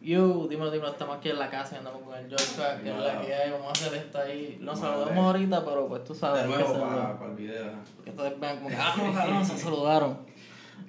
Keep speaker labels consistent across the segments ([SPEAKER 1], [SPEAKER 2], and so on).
[SPEAKER 1] Yo, dímelo, dímelo, estamos aquí en la casa y andamos con el George, que es la que hay, vamos a hacer esto ahí. Lo saludamos ahorita, pero pues tú sabes.
[SPEAKER 2] De nuevo
[SPEAKER 1] que
[SPEAKER 2] para, para el video.
[SPEAKER 1] Que todos vean como ah, no, cabrón, se saludaron.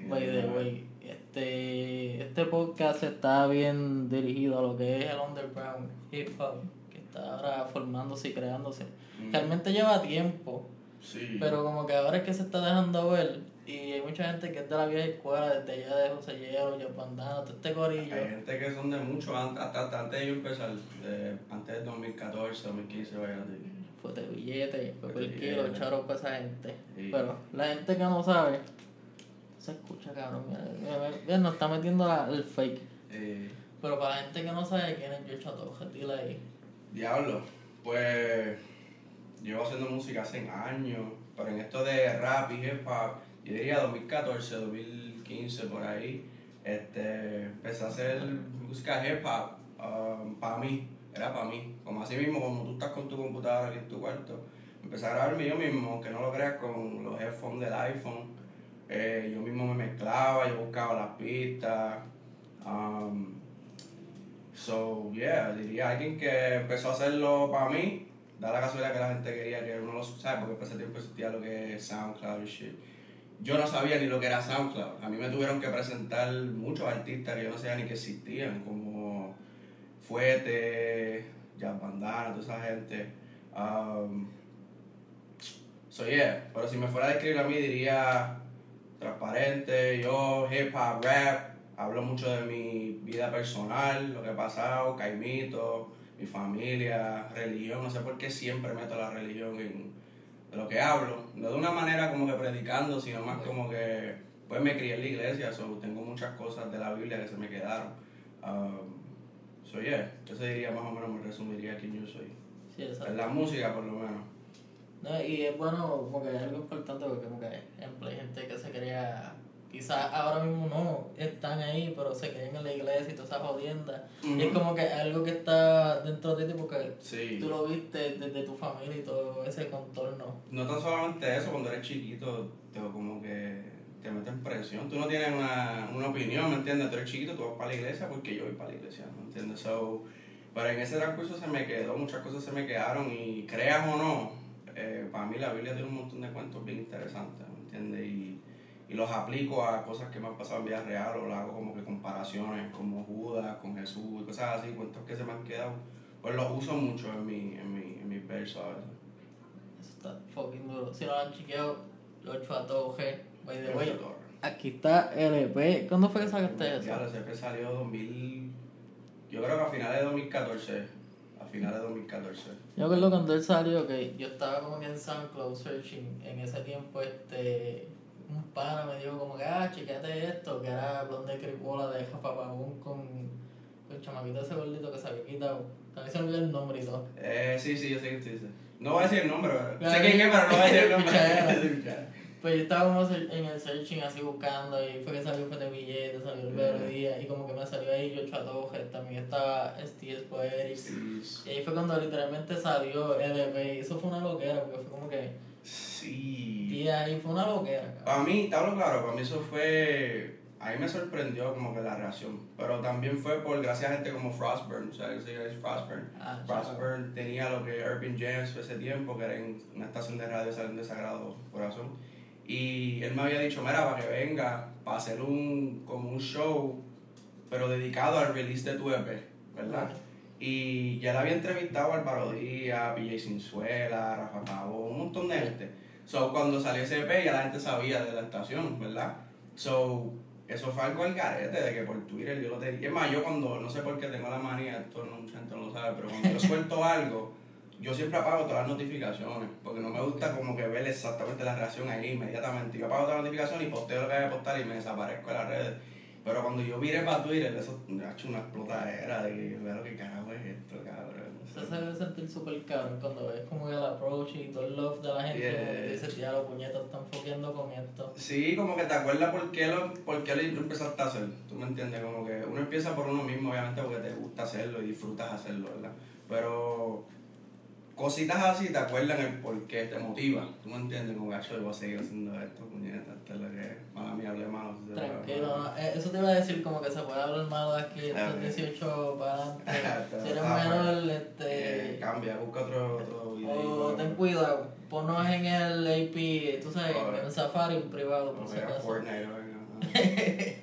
[SPEAKER 1] By the way, este, este podcast está bien dirigido a lo que es el underground hip hop, que está ahora formándose y creándose.
[SPEAKER 2] Mm.
[SPEAKER 1] Realmente lleva tiempo,
[SPEAKER 2] Sí.
[SPEAKER 1] pero como que ahora es que se está dejando ver. Y hay mucha gente que es de la vieja escuela, desde allá de José Hielo, Yo Bandana, todo este corillo.
[SPEAKER 2] Hay gente que son de mucho, an- hasta, antes de yo empezar, de, antes del 2014, 2015, vaya así.
[SPEAKER 1] Fue de billete, fue por kilo, charo para esa gente.
[SPEAKER 2] Sí.
[SPEAKER 1] Pero la gente que no sabe, se escucha cabrón. Mira, mira, mira, nos está metiendo la- el fake. Pero para la gente que no sabe quién es George Atoja, dile ahí.
[SPEAKER 2] Diablo, pues llevo haciendo música hace años, pero en esto de rap y hip hop, yo diría 2014, 2015 por ahí, este, empecé a hacer música hip hop para mí, era para mí, como así mismo, como tú estás con tu computadora aquí en tu cuarto, empecé a grabarme yo mismo, aunque no lo creas, con los headphones del iPhone, Eh, yo mismo me mezclaba, yo buscaba las pistas, um, So, yeah, diría alguien que empezó a hacerlo para mí, da la casualidad que la gente quería que uno lo sabe, porque por ese tiempo existía lo que es SoundCloud y shit. Yo no sabía ni lo que era SoundCloud. A mí me tuvieron que presentar muchos artistas que yo no sabía ni que existían, como Fuete, Jazz Bandana, toda esa gente. Um, so, yeah, pero si me fuera a describir a mí, diría transparente, yo, hip hop, rap, hablo mucho de mi vida personal, lo que ha pasado, Caimito, mi familia, religión, no sé por qué siempre meto la religión en de lo que hablo, no de una manera como que predicando, sino más como que pues me crié en la iglesia, so tengo muchas cosas de la Biblia que se me quedaron. Um, so yeah, eso diría más o menos, me resumiría quién yo soy.
[SPEAKER 1] Sí.
[SPEAKER 2] En la música por lo menos.
[SPEAKER 1] No, y es bueno, como que es algo importante porque como que ejemplo, hay gente que se crea, quizás ahora mismo no están ahí, pero se creen en la iglesia y toda esa jodienda. Y es como que algo que está dentro de ti porque
[SPEAKER 2] Sí.
[SPEAKER 1] tú lo viste desde tu familia y todo ese contorno.
[SPEAKER 2] No tan solamente eso, cuando eres chiquito, te, como que te meten presión. Tú no tienes una, una opinión, ¿me entiendes? Tú eres chiquito, tú vas para la iglesia porque yo voy para la iglesia, ¿me entiendes? So, pero en ese transcurso se me quedó, muchas cosas se me quedaron y creas o no, eh, para mí la Biblia tiene un montón de cuentos bien interesantes, ¿me entiendes? Y, y los aplico a cosas que me han pasado en vida real o lo hago como que comparaciones como Judas con Jesús y cosas así, cuentos que se me han quedado. Pues los uso mucho en mi, en mi, en mi verso a veces.
[SPEAKER 1] Eso está fucking duro. Si no lo han chequeado, 8 a todo G, by the way. Aquí está LP. ¿Cuándo fue que sacaste eso?
[SPEAKER 2] Lo sé que salió 2000. Yo creo que a finales de 2014. A finales de 2014.
[SPEAKER 1] Yo recuerdo cuando él salió que yo estaba como que en SoundCloud searching. En ese tiempo, este. Un pana me dijo como que, ah, chequeate esto, que era Blonde Cripola de Jafa Pagún con, con el chamaquito ese gordito que se había quitado. También se me olvidó el nombre y todo.
[SPEAKER 2] Eh, sí, sí, yo sé que tú dices. No voy a decir el nombre, pero. Sé quién es, pero no voy a decir el nombre.
[SPEAKER 1] Pues yo estaba en el searching así buscando y fue que salió Fue de Billete, salió el Vero Díaz y como que me salió ahí yo Chatoje, también estaba STS Poetics. Y ahí fue cuando literalmente salió LP y eso fue una loquera porque fue como que,
[SPEAKER 2] Sí.
[SPEAKER 1] tía, ahí fue una loquera. cabrón.
[SPEAKER 2] Para mí, te hablo claro, para mí eso fue. A mí me sorprendió como que la reacción. Pero también fue por gracias a gente como Frostburn. O sea, yo sé que es Frostburn.
[SPEAKER 1] Ah.
[SPEAKER 2] Frostburn tenía lo que Urban Jams ese tiempo, que era en una estación de radio saliendo de Sagrado Corazón. Y él me había dicho, mira, para que venga, para hacer un, como un show, pero dedicado al release de tu EP, ¿verdad? Y ya le había entrevistado a Álvaro Díaz, PJ Sinzuela, Rafa Pavón, un montón de gente. So, cuando salió ese EP ya la gente sabía de la estación, ¿verdad? So, eso fue algo al garete de que por Twitter yo lo tenía. Es más, yo cuando, no sé por qué tengo la manía, esto no, mucha gente no lo sabe, pero cuando yo suelto algo, yo siempre apago todas las notificaciones, porque no me gusta como que ver exactamente la reacción ahí inmediatamente. Yo apago todas las notificaciones y posteo lo que hay que postar y me desaparezco de las redes. Pero cuando yo viré para Twitter, eso me ha hecho una explotadera de que veo que carajo es esto, cabrón.
[SPEAKER 1] Eso se debe sentir súper cabrón cuando ves como el approach y todo el love de la gente,
[SPEAKER 2] Yeah.
[SPEAKER 1] dices, ya los puñetas están foqueando con esto.
[SPEAKER 2] Sí, como que te acuerdas por qué, lo, por qué lo empezaste a hacer. ¿Tú me entiendes? Como que uno empieza por uno mismo, obviamente, porque te gusta hacerlo y disfrutas hacerlo, ¿verdad? Pero cositas así te acuerdan el por qué, te motiva. ¿Tú me entiendes? Como gacho, yo voy a seguir haciendo esto, puñeta, es lo que. Mala mía, hablé malo.
[SPEAKER 1] Tranquilo, no, eh, eso te iba a decir como que se puede hablar malo de aquí, estos
[SPEAKER 2] ok.
[SPEAKER 1] 18 para adelante. si eres menor,
[SPEAKER 2] Eh,
[SPEAKER 1] este.
[SPEAKER 2] cambia, busca otro, otro video.
[SPEAKER 1] O ten cuidado, ponnos en el AP, tú sabes, en Safari en privado, por si acaso.
[SPEAKER 2] Fortnite.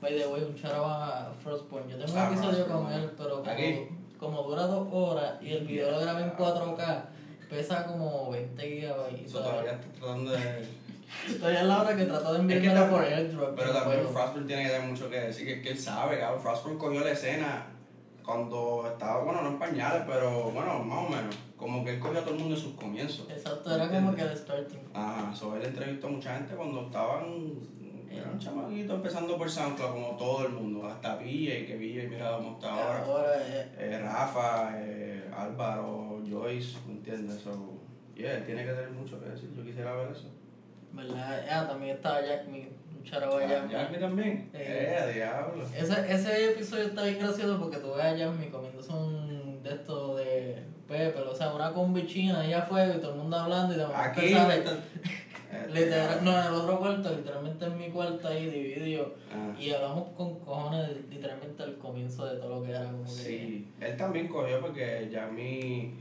[SPEAKER 1] By the way, un charo a Frostpoint. Yo tengo un
[SPEAKER 2] Ah,
[SPEAKER 1] episodio con él, pero como,
[SPEAKER 2] Aquí.
[SPEAKER 1] Como dura dos horas y el video lo grabé en 4K, pesa como 20 gigabytes.
[SPEAKER 2] Eso todavía está tratando de.
[SPEAKER 1] Todavía es la hora que trato de
[SPEAKER 2] Es que
[SPEAKER 1] enviármelo
[SPEAKER 2] tam-
[SPEAKER 1] por airdrop.
[SPEAKER 2] Pero también
[SPEAKER 1] puedo.
[SPEAKER 2] Frostburn tiene que tener mucho que decir, que es que él sabe, cabrón. Frostburn cogió la escena cuando estaba, bueno, no en pañales, pero bueno, más o menos. Como que él cogió a todo el mundo en sus comienzos.
[SPEAKER 1] Exacto, era como que el starting.
[SPEAKER 2] Ajá, so él entrevistó a mucha gente cuando estaban, eran chamaquitos empezando por SoundCloud, como todo el mundo, hasta PJ, que PJ, mira cómo está ahora.
[SPEAKER 1] Ahora, eh,
[SPEAKER 2] Eh, Rafa, eh, Álvaro, Joyce, ¿me entiendes? So, yeah, tiene que tener mucho que decir, yo quisiera ver eso.
[SPEAKER 1] ¿verdad? Ah, también estaba Jack Me, un charo a Jack Me.
[SPEAKER 2] Jackie también.
[SPEAKER 1] Eh.
[SPEAKER 2] Eh, diablo.
[SPEAKER 1] Ese, ese episodio está bien gracioso porque tú ves a Jasmine comiéndose un de estos de Pepe, o sea, una combi china allá afuera y todo el mundo hablando y de
[SPEAKER 2] Aquí,
[SPEAKER 1] literal, no, en el otro cuarto, literalmente en mi cuarto ahí dividido
[SPEAKER 2] Ah.
[SPEAKER 1] y hablamos con cojones literalmente al comienzo de todo lo que era como que...
[SPEAKER 2] Sí, él también cogió porque Yami,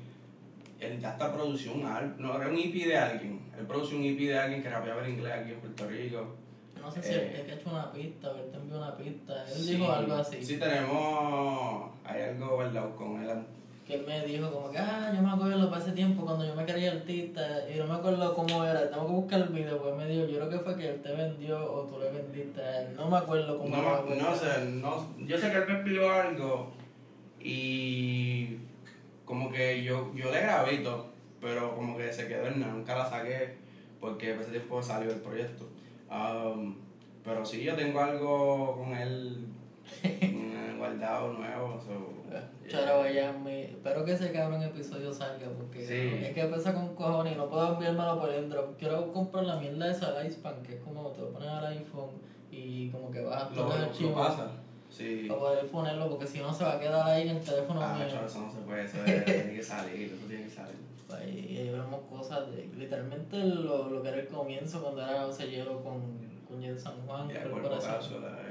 [SPEAKER 2] él ya hasta produció un álbum, no, era un EP de alguien, él produció un EP de alguien que rapeaba en inglés aquí en Puerto Rico.
[SPEAKER 1] No sé si
[SPEAKER 2] Eh.
[SPEAKER 1] es que ha hecho una pista o él te envió una pista, él
[SPEAKER 2] Sí,
[SPEAKER 1] dijo algo así.
[SPEAKER 2] Sí tenemos, hay algo, ¿verdad? Con él,
[SPEAKER 1] que él me dijo como que, ah, yo me acuerdo para ese tiempo cuando yo me creía artista y no me acuerdo cómo era, tengo que buscar el video porque me dijo, yo creo que fue que él te vendió o tú le vendiste a él, no me acuerdo cómo
[SPEAKER 2] no,
[SPEAKER 1] era,
[SPEAKER 2] me- no sé, no, yo sé que él me pidió algo y como que yo, yo le grabé todo, pero como que se quedó en nada, nunca la saqué porque por ese tiempo salió el proyecto. Um, pero sí, yo tengo algo con él guardado nuevo. So,
[SPEAKER 1] Charo Miami. Espero que ese cabrón episodio salga porque
[SPEAKER 2] Sí.
[SPEAKER 1] es que pesa con cojones y no puedo enviármelo por el drop. Quiero comprar la mierda esa del Icepan, que es como te lo pones al iPhone y como que vas a todos los
[SPEAKER 2] lo,
[SPEAKER 1] archivos
[SPEAKER 2] pasa. Sí.
[SPEAKER 1] para poder ponerlo porque si no se va a quedar ahí en el teléfono
[SPEAKER 2] Ah,
[SPEAKER 1] mío.
[SPEAKER 2] chaval, eso no se puede, eso es- tiene que salir, eso tiene que salir.
[SPEAKER 1] Y ahí vemos cosas de literalmente lo, lo que era el comienzo cuando era Ocellero con, con Jen San Juan,
[SPEAKER 2] Ya, cuerpo
[SPEAKER 1] Corporación.
[SPEAKER 2] cápsula, eh.
[SPEAKER 1] Eso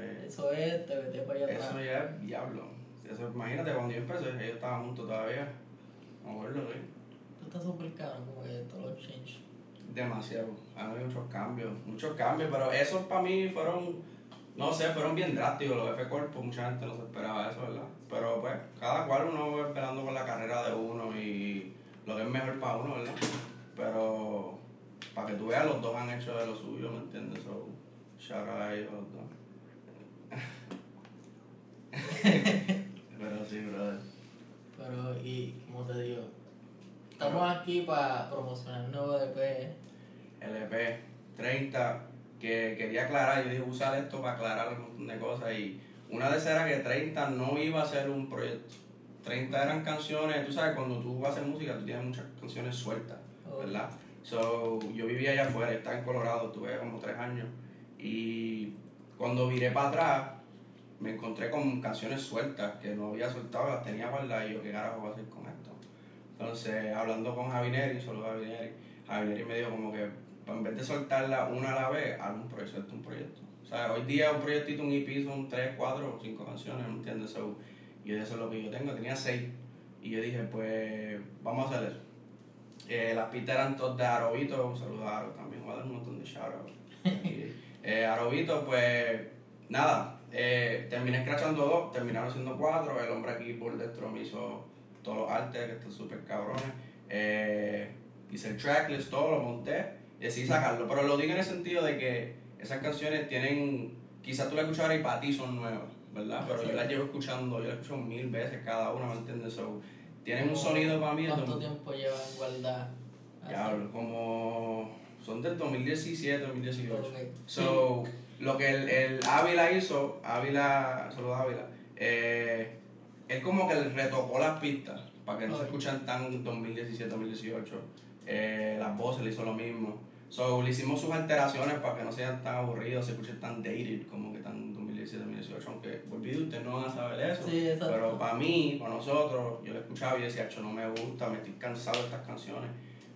[SPEAKER 1] es, te vete para allá atrás.
[SPEAKER 2] Eso ya es diablo. Eso, imagínate, cuando yo empecé, ellos estaban juntos todavía. Me acuerdo, sí.
[SPEAKER 1] Tú estás súper caro, como que todos los change.
[SPEAKER 2] Demasiado. Han habido muchos cambios, muchos cambios, pero esos para mí fueron, no sé, fueron bien drásticos. Los F Corpo, mucha gente no se esperaba eso, ¿verdad? Pero pues, cada cual uno va esperando por la carrera de uno y lo que es mejor para uno, ¿verdad? Pero para que tú veas, los dos han hecho de lo suyo, ¿me entiendes? So, shout out a ellos los dos. pero sí, brother.
[SPEAKER 1] Pero, y como te digo, estamos aquí para promocionar el nuevo EP.
[SPEAKER 2] LP 30, que quería aclarar, yo dije usar esto para aclarar un montón de cosas y una de esas era que 30 no iba a ser un proyecto. 30 eran canciones, tú sabes, cuando tú haces música tú tienes muchas canciones sueltas, ¿verdad? So, yo vivía allá afuera, estaba en Colorado, tuve como tres años y cuando viré para atrás me encontré con canciones sueltas que no había soltado, las tenía guardadas y yo, ¿qué carajo voy a hacer con esto? Entonces, hablando con Javineri, solo Javineri, Javineri me dijo como que en vez de soltarla una a la vez, haz un proyecto, un proyecto. O sea, hoy día un proyectito, un EP son 3, 4 o 5 canciones, ¿me entiendes? So, y eso es lo que yo tengo, tenía 6. Y yo dije, pues, vamos a hacer eso. Eh, las pistas eran todas de Arobito, un saludo a Aro también, voy a dar un montón de shoutouts. eh, Arobito, pues, nada, eh, terminé escrachando dos, terminaron siendo cuatro, el hombre aquí por dentro me hizo todos los artes, que están súper cabrones. Eh, hice el tracklist, todo lo monté y decidí sacarlo. Pero lo digo en el sentido de que esas canciones tienen, quizás tú las escuchabas y para ti son nuevas, ¿verdad? Pero yo las llevo escuchando, yo las escucho mil veces cada una, ¿me entiendes? So, tienen un sonido para mí.
[SPEAKER 1] ¿Cuánto tiempo llevan guardadas?
[SPEAKER 2] Diablo, como son del 2017, 2018.
[SPEAKER 1] Ok.
[SPEAKER 2] So, lo que el, el Ávila hizo, Ávila, solo Ávila, eh, él como que retocó las pistas para que no se escuchan tan 2017, 2018. Eh, las voces le hizo lo mismo. So, le hicimos sus alteraciones para que no sean tan aburridos, se escuchen tan dated, como que tan 2017, 18, aunque olvide ustedes no van a saber eso.
[SPEAKER 1] Sí.
[SPEAKER 2] Pero para mí, para nosotros, yo lo escuchaba y decía, "Acho, no me gusta, me estoy cansado de estas canciones.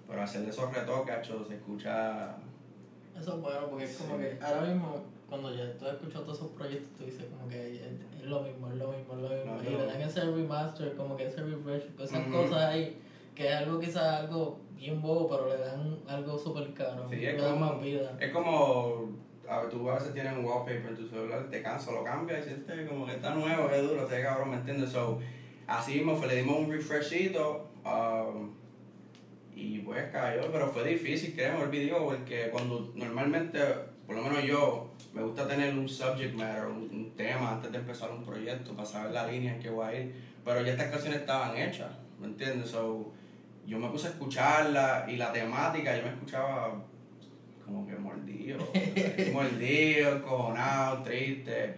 [SPEAKER 2] Pero hacerle esos retoques, se escucha.
[SPEAKER 1] Eso es bueno porque es como
[SPEAKER 2] Sí.
[SPEAKER 1] que ahora mismo, cuando ya tú has escuchado todos esos proyectos, tú dices como que es, es lo mismo, es lo mismo, es lo mismo.
[SPEAKER 2] No,
[SPEAKER 1] y le dan ese remaster, como que ese refresh, esas cosas ahí, que es algo quizás algo bien bobo, pero le dan algo súper caro,
[SPEAKER 2] Sí,
[SPEAKER 1] le
[SPEAKER 2] es
[SPEAKER 1] dan
[SPEAKER 2] como-
[SPEAKER 1] más vida.
[SPEAKER 2] Es como. A ver, tú a veces tienes un wallpaper en tu celular, te cansa, lo cambias y sientes como que está nuevo, que duro, este cabrón, ¿me entiendes? So, así mismo fue, le dimos un refreshito um, y pues cayó, pero fue difícil, créeme, el video, porque cuando normalmente, por lo menos yo, me gusta tener un subject matter, un, un tema antes de empezar un proyecto, para saber la línea en que voy a ir, pero ya estas canciones estaban hechas, ¿me entiendes? So, yo me puse a escucharla y la temática, yo me escuchaba como que mordido, mordido, cojonado, triste,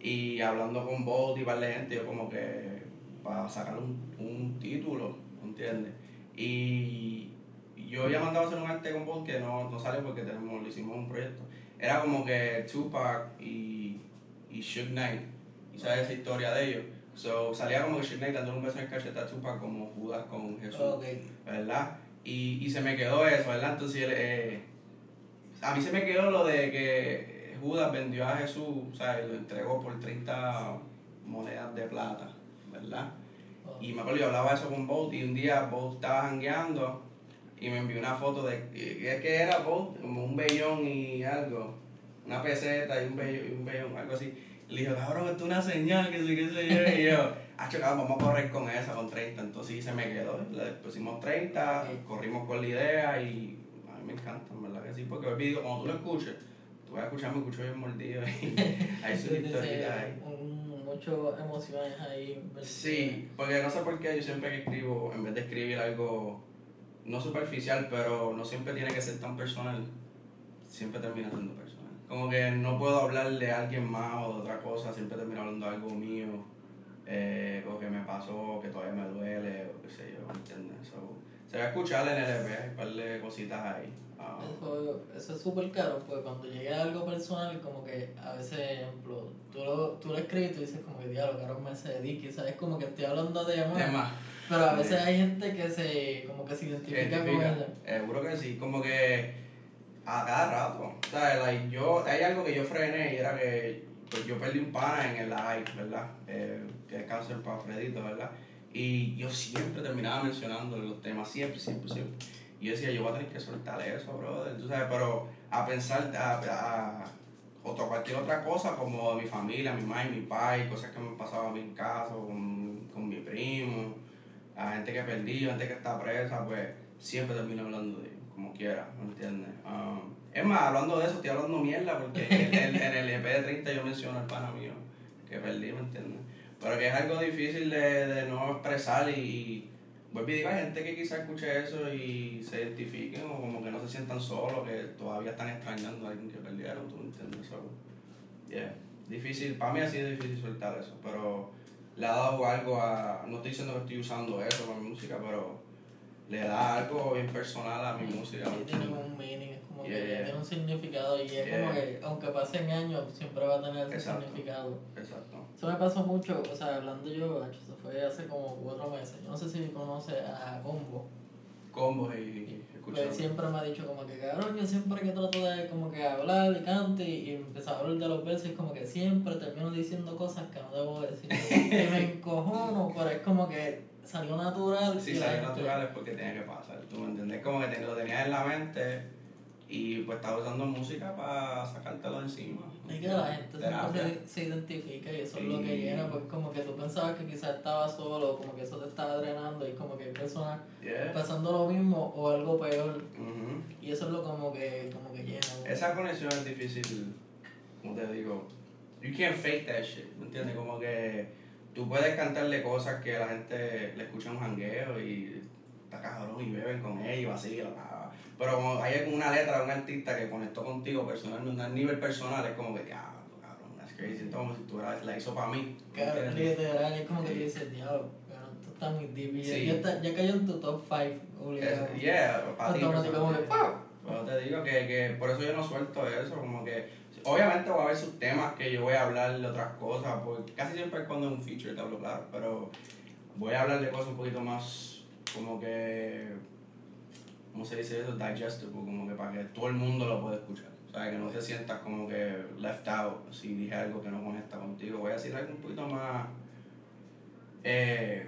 [SPEAKER 2] y hablando con Bolt y de gente, yo como que para sacar un, un título, ¿entiendes? Y yo ya mandaba a hacer un arte con Bolt que no, no sale porque tenemos, le hicimos un proyecto. Era como que Tupac y, y Suge Knight, y sabes esa historia de ellos. So, salía como que Suge Knight dándole un beso en el cachete a Tupac como Judas con Jesús. ¿verdad? Y, y se me quedó eso, ¿verdad? Entonces, eh, a mí se me quedó lo de que Judas vendió a Jesús, o sea, lo entregó por 30 monedas de plata, ¿verdad? Y me acuerdo, yo hablaba eso con Bolt y un día Bolt estaba jangueando y me envió una foto de, ¿qué que era Bolt? Como un bellón y algo, una peseta y un bellón, y un algo así. Y le dije, cabrón, esto es una señal, que sí, que sé yo. Y yo, ah, cabrón, vamos a correr con esa, con 30. Entonces sí se me quedó. Le pusimos 30,
[SPEAKER 1] Ok.
[SPEAKER 2] corrimos con la idea y a mí me encanta, en verdad que sí. Porque el video, cuando tú lo escuches, tú vas a escuchar, me escucho bien mordido. Y hay historitas ahí.
[SPEAKER 1] Muchas emociones ahí.
[SPEAKER 2] Sí, porque no sé por qué yo siempre que escribo, en vez de escribir algo no superficial, pero no siempre tiene que ser tan personal, siempre termina siendo personal. Como que no puedo hablar de alguien más o de otra cosa, siempre termino hablando de algo mío, eh, o que me pasó, que todavía me duele, o qué sé yo, ¿me entiendes? So, se va a escuchar en el EP, un cositas ahí. Ah,
[SPEAKER 1] Eso, eso es súper caro, pues cuando llega algo personal, como que a veces, ejemplo, tú lo, tú lo escribes y tú dices como que diablo, caro me se dedique, ¿sabes? Como que estoy hablando de amor,
[SPEAKER 2] Tema.
[SPEAKER 1] pero a veces hay gente que se, como que se identifica con ella.
[SPEAKER 2] Eh, Seguro que sí, como que a cada rato. ¿sabes? Like, yo, hay algo que yo frené y era que pues, yo perdí un pana en el live, ¿verdad? Eh, que es cáncer para Fredito, ¿verdad? Y yo siempre terminaba mencionando los temas, siempre, siempre, siempre. Y yo decía, yo voy a tener que soltar eso, brother. Tú sabes, pero a pensar, a, a, otra, cualquier otra cosa, como mi familia, mi mamá y mi pai, cosas que me pasaban a mí en casa, con, con mi primo, a gente que perdí, gente que está presa, pues siempre termino hablando de ellos, como quiera, ¿me entiendes? Um, es más, hablando de eso, estoy hablando mierda, porque en en el EP de 30 yo menciono al pana mío que perdí, ¿me entiendes? Pero que es algo difícil de, de no expresar y, vuelvo y digo, hay gente que quizás escuche eso y se identifiquen o como que no se sientan solos, que todavía están extrañando a alguien que perdieron, ¿tú entiendes? So, yeah, difícil, para mí ha sido difícil soltar eso, pero le ha dado algo a, no estoy diciendo que estoy usando eso para mi música, pero le da algo bien personal a mi música,
[SPEAKER 1] que
[SPEAKER 2] Yeah.
[SPEAKER 1] tiene un significado y es
[SPEAKER 2] Yeah.
[SPEAKER 1] como que aunque pasen años siempre va a tener ese
[SPEAKER 2] Exacto.
[SPEAKER 1] significado.
[SPEAKER 2] Exacto.
[SPEAKER 1] Eso me pasó mucho, o sea, hablando yo, eso fue hace como cuatro meses. Yo no sé si conoce a Combo.
[SPEAKER 2] Combos y escuchar.
[SPEAKER 1] Pues siempre me ha dicho como que cabrón, yo siempre que trato de como que hablar y cante y empezar a hablar de los versos, como que siempre termino diciendo cosas que no debo decir. y me encojono, pero es como que salió natural. Y
[SPEAKER 2] sale
[SPEAKER 1] gente-
[SPEAKER 2] natural es porque tenía que pasar, ¿tú me entiendes? Como que te- lo tenías en la mente y pues estaba usando música para sacártelo encima.
[SPEAKER 1] Es que la gente se, se identifica y eso es lo que llena, pues como que tú pensabas que quizás estabas solo, como que eso te estaba drenando y como que hay personas
[SPEAKER 2] Yeah.
[SPEAKER 1] pasando lo mismo o algo peor y eso es lo como que, como que llena.
[SPEAKER 2] Esa conexión es difícil, como te digo, you can't fake that shit, ¿me entiendes? Como que tú puedes cantarle cosas que la gente le escucha en un jangueo y está cabrón y beben con y vacilan, ah, pero hay una letra de un artista que conectó contigo personalmente, a nivel personal, es como que, diablo, cabrón, that's crazy, es como si tú la, hizo para mí, ¿me
[SPEAKER 1] Claro,
[SPEAKER 2] entiendes?
[SPEAKER 1] literal, es como que tú dices, diablo, cabrón, esto está muy deep ya-
[SPEAKER 2] Sí.
[SPEAKER 1] ya, está- ya cayó en tu top 5 obligado.
[SPEAKER 2] Es- yeah, para ti
[SPEAKER 1] que. ¡pau!
[SPEAKER 2] Pero te digo que, que por eso yo no suelto eso, como que obviamente va a haber sus temas que yo voy a hablar de otras cosas, porque casi siempre es cuando es un feature, te hablo claro, pero voy a hablar de cosas un poquito más como que, ¿cómo se dice eso? Digestible, como que para que todo el mundo lo pueda escuchar. O sea, que no te sientas como que left out si dije algo que no conecta contigo. Voy a decir algo un poquito más, eh,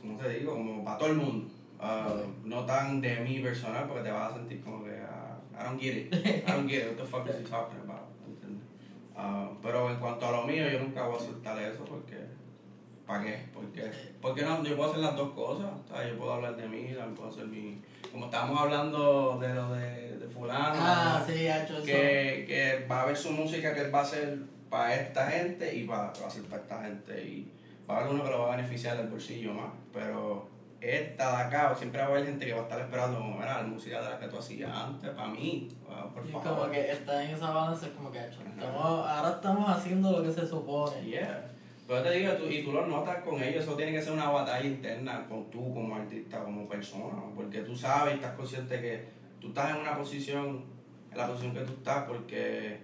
[SPEAKER 2] ¿cómo te digo? Como para todo el mundo. Uh, no tan de mí personal porque te vas a sentir como que uh, I don't get it. I don't get it. What the fuck is he talking about? Uh, pero en cuanto a lo mío, yo nunca voy a soltar eso porque ¿para qué? Porque, porque no, yo puedo hacer las dos cosas. O sea, yo puedo hablar de mí, también puedo hacer mi. Como estábamos hablando de lo de, de Fulano,
[SPEAKER 1] Ah, sí, ha hecho eso.
[SPEAKER 2] que, que va a haber su música que él va a hacer para esta gente y va, va a ser para esta gente. Y va a haber uno que lo va a beneficiar del bolsillo más. Pero esta de acá, siempre va a haber gente que va a estar esperando, como, mira, la música de la que tú hacías antes, para mí, wow, por
[SPEAKER 1] Y
[SPEAKER 2] favor.
[SPEAKER 1] como que está en esa balance, como que hecho. Estamos, ahora estamos haciendo lo que se supone.
[SPEAKER 2] Yeah. Pero te digo, tú, y tú lo notas con ellos, eso tiene que ser una batalla interna con tú como artista, como persona, porque tú sabes y estás consciente que tú estás en una posición, en la posición que tú estás, porque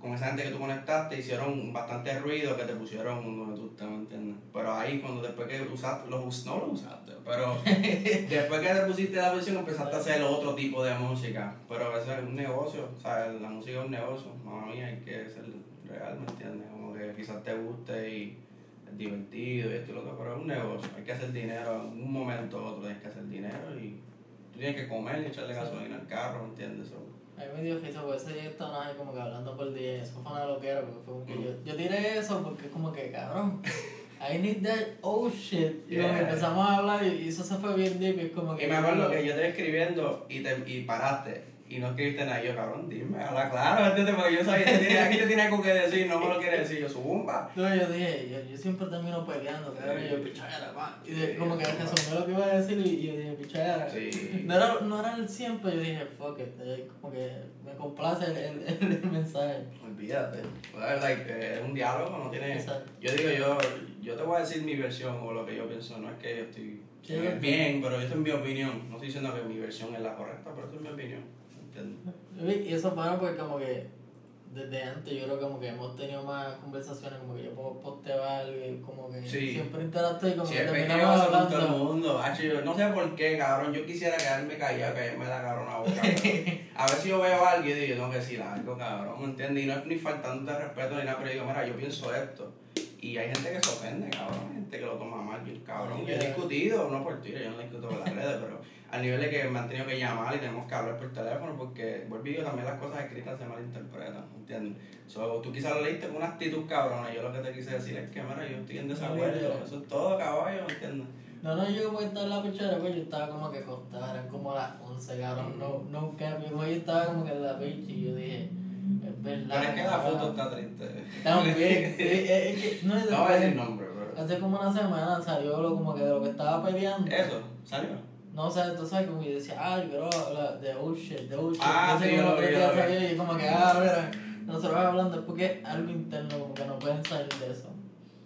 [SPEAKER 2] con esa gente que tú conectaste hicieron bastante ruido que te pusieron donde tú estás, ¿me entiendes? Pero ahí cuando después que usaste, los us- no lo usaste, pero después que te pusiste la posición empezaste a hacer otro tipo de música, pero eso es un negocio, o sea, la música es un negocio, mamá mía, hay que ser real, ¿me entiendes? Como que quizás te guste y es divertido y esto y lo otro, pero es un negocio, hay que hacer dinero, en un momento u otro tienes que hacer dinero y tú tienes que comer y echarle gasolina al carro, ¿me entiendes? So,
[SPEAKER 1] A mí me dio risa porque ese estaba como que hablando por día, eso fue una loquera porque fue como que yo, yo tiré eso porque es como que cabrón, I need that oh shit. Y
[SPEAKER 2] Yeah.
[SPEAKER 1] empezamos a hablar y eso se fue bien deep y es como que.
[SPEAKER 2] Y me acuerdo que yo te escribiendo y, te, y paraste y no escribiste nada. Y yo, cabrón, dime, habla claro, ¿entiendes? Porque yo sabía que aquí te tiene algo que decir, no me lo quiere decir. Yo, zumba.
[SPEAKER 1] No, yo dije, yo, yo siempre termino peleando, cabrón, y yo, pichadera, pa. Y de- como que resumí lo que iba a decir y, yo dije, pichadera.
[SPEAKER 2] Sí.
[SPEAKER 1] No era, no era el 100, pero yo dije, fuck it, eh, como que me complace el, el, el, mensaje.
[SPEAKER 2] Olvídate. Pues, like, es un diálogo, no tiene.
[SPEAKER 1] Exacto.
[SPEAKER 2] Yo digo, yo, yo te voy a decir mi versión o lo que yo pienso. No es que yo estoy
[SPEAKER 1] Sí,
[SPEAKER 2] bien, pero esto es mi opinión. No estoy diciendo que mi versión es la correcta, pero esto es mi opinión. ¿Entiendes?
[SPEAKER 1] Y eso es bueno porque como que desde antes yo creo como que hemos tenido más conversaciones, como que yo puedo postear algo y como que
[SPEAKER 2] Sí.
[SPEAKER 1] siempre interactúo y como que
[SPEAKER 2] Siempre que
[SPEAKER 1] terminamos
[SPEAKER 2] con todo el
[SPEAKER 1] hablando.
[SPEAKER 2] mundo. Yo no sé por qué, cabrón. Yo quisiera quedarme callado, callarme la cabrona boca. pero a ver si yo veo a alguien y yo tengo que decir algo, cabrón, ¿me entiendes? Y no es ni faltando de respeto ni nada, pero digo, mira, yo pienso esto. Y hay gente que se ofende, cabrón. Hay gente que lo toma mal, bien cabrón. Yo he discutido, no por ti, yo no discuto por las redes, pero al nivel de que me han tenido que llamar y tenemos que hablar por teléfono porque por vídeo también las cosas escritas se malinterpretan, ¿entiendes? So, tú quizás lo leíste con una actitud cabrona. Yo lo que te quise decir es que, mira, yo estoy en desacuerdo. Eso es todo, caballo, ¿entiendes?
[SPEAKER 1] No, no, yo como estaba en la pichera, pues yo estaba como que acostada, eran como las 11, cabrón, no, no como yo estaba como que en la pinche y yo dije,
[SPEAKER 2] Pero es que la foto está triste.
[SPEAKER 1] También, sí, es, es que, no, es
[SPEAKER 2] No voy a decir nombre, pero.
[SPEAKER 1] hace como una semana salió lo como que de lo que estaba peleando.
[SPEAKER 2] Eso, salió.
[SPEAKER 1] No, o sea, tú sabes, como yo decía, ay, bro, la, de oh shit, de oh shit.
[SPEAKER 2] Ah, sí, yo lo vi, yo lo
[SPEAKER 1] y como que, ah, mira, nosotros hablando, es porque es algo interno, como que no pueden salir de eso.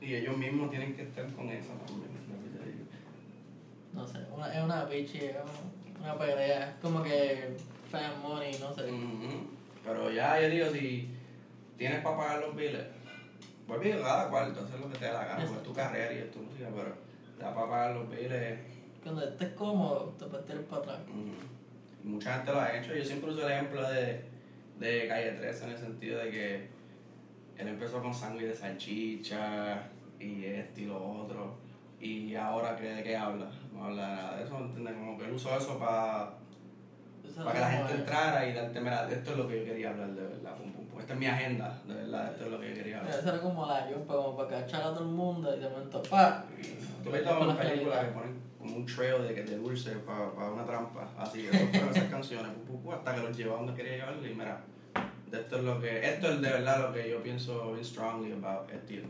[SPEAKER 2] Y ellos mismos tienen que estar con eso también, que.
[SPEAKER 1] No sé, una, es una pichi, es una pelea, como que fan money, no sé.
[SPEAKER 2] Ujú. Pero ya, yo digo, si tienes para pagar los biles, pues digo, cada cual, tú haces lo que te dé la gana, pues es tu carrera y es tu música, pero te da para pagar los biles.
[SPEAKER 1] Cuando estés cómodo, te puedes tirar para atrás.
[SPEAKER 2] mucha gente lo ha hecho. Yo siempre uso el ejemplo de, de Calle 13 en el sentido de que él empezó con sangre de salchicha y esto y lo otro. Y ahora, ¿qué, ¿de qué habla? No habla de nada de eso, ¿entiendes? Como que él usó eso para para que la gente entrara y darte, mira, esto es lo que yo quería hablar de verdad, pum, pum, pum. Esta es mi agenda, de verdad, esto es lo que yo quería hablar.
[SPEAKER 1] Eso era como la yumpa, como para cachar a todo el mundo y de momento, pa.
[SPEAKER 2] Tú ves todas las películas que ponen como un trail de, que de dulce para una trampa, así, eso fueron esas canciones, pum, pum, pum, hasta que los llevaba donde quería llevarlo y mira, de esto es lo que, esto es de verdad lo que yo pienso bien strongly about esto.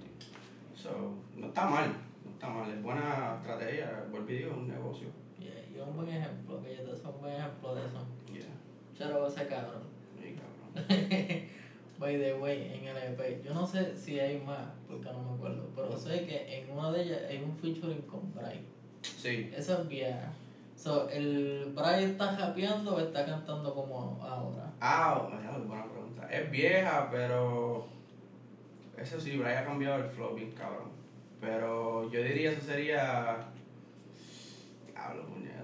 [SPEAKER 2] So, no está mal, no está mal, es buena estrategia, y digo, es un negocio.
[SPEAKER 1] Es un buen ejemplo, que yo te soy un buen ejemplo de eso.
[SPEAKER 2] Yeah,
[SPEAKER 1] Chero ese cabrón.
[SPEAKER 2] sí, cabrón.
[SPEAKER 1] By the way, en el EP, yo no sé si hay más, porque no me acuerdo, pero sé que en una de ellas hay un featuring con Bray.
[SPEAKER 2] Sí,
[SPEAKER 1] Esa es vieja. So, ¿el Brian está rapeando o está cantando como ahora?
[SPEAKER 2] Ah, ya, buena pregunta. Es vieja, pero. Eso sí, Brian ha cambiado el flow bien cabrón. Pero yo diría eso sería. Diablo, puñeta.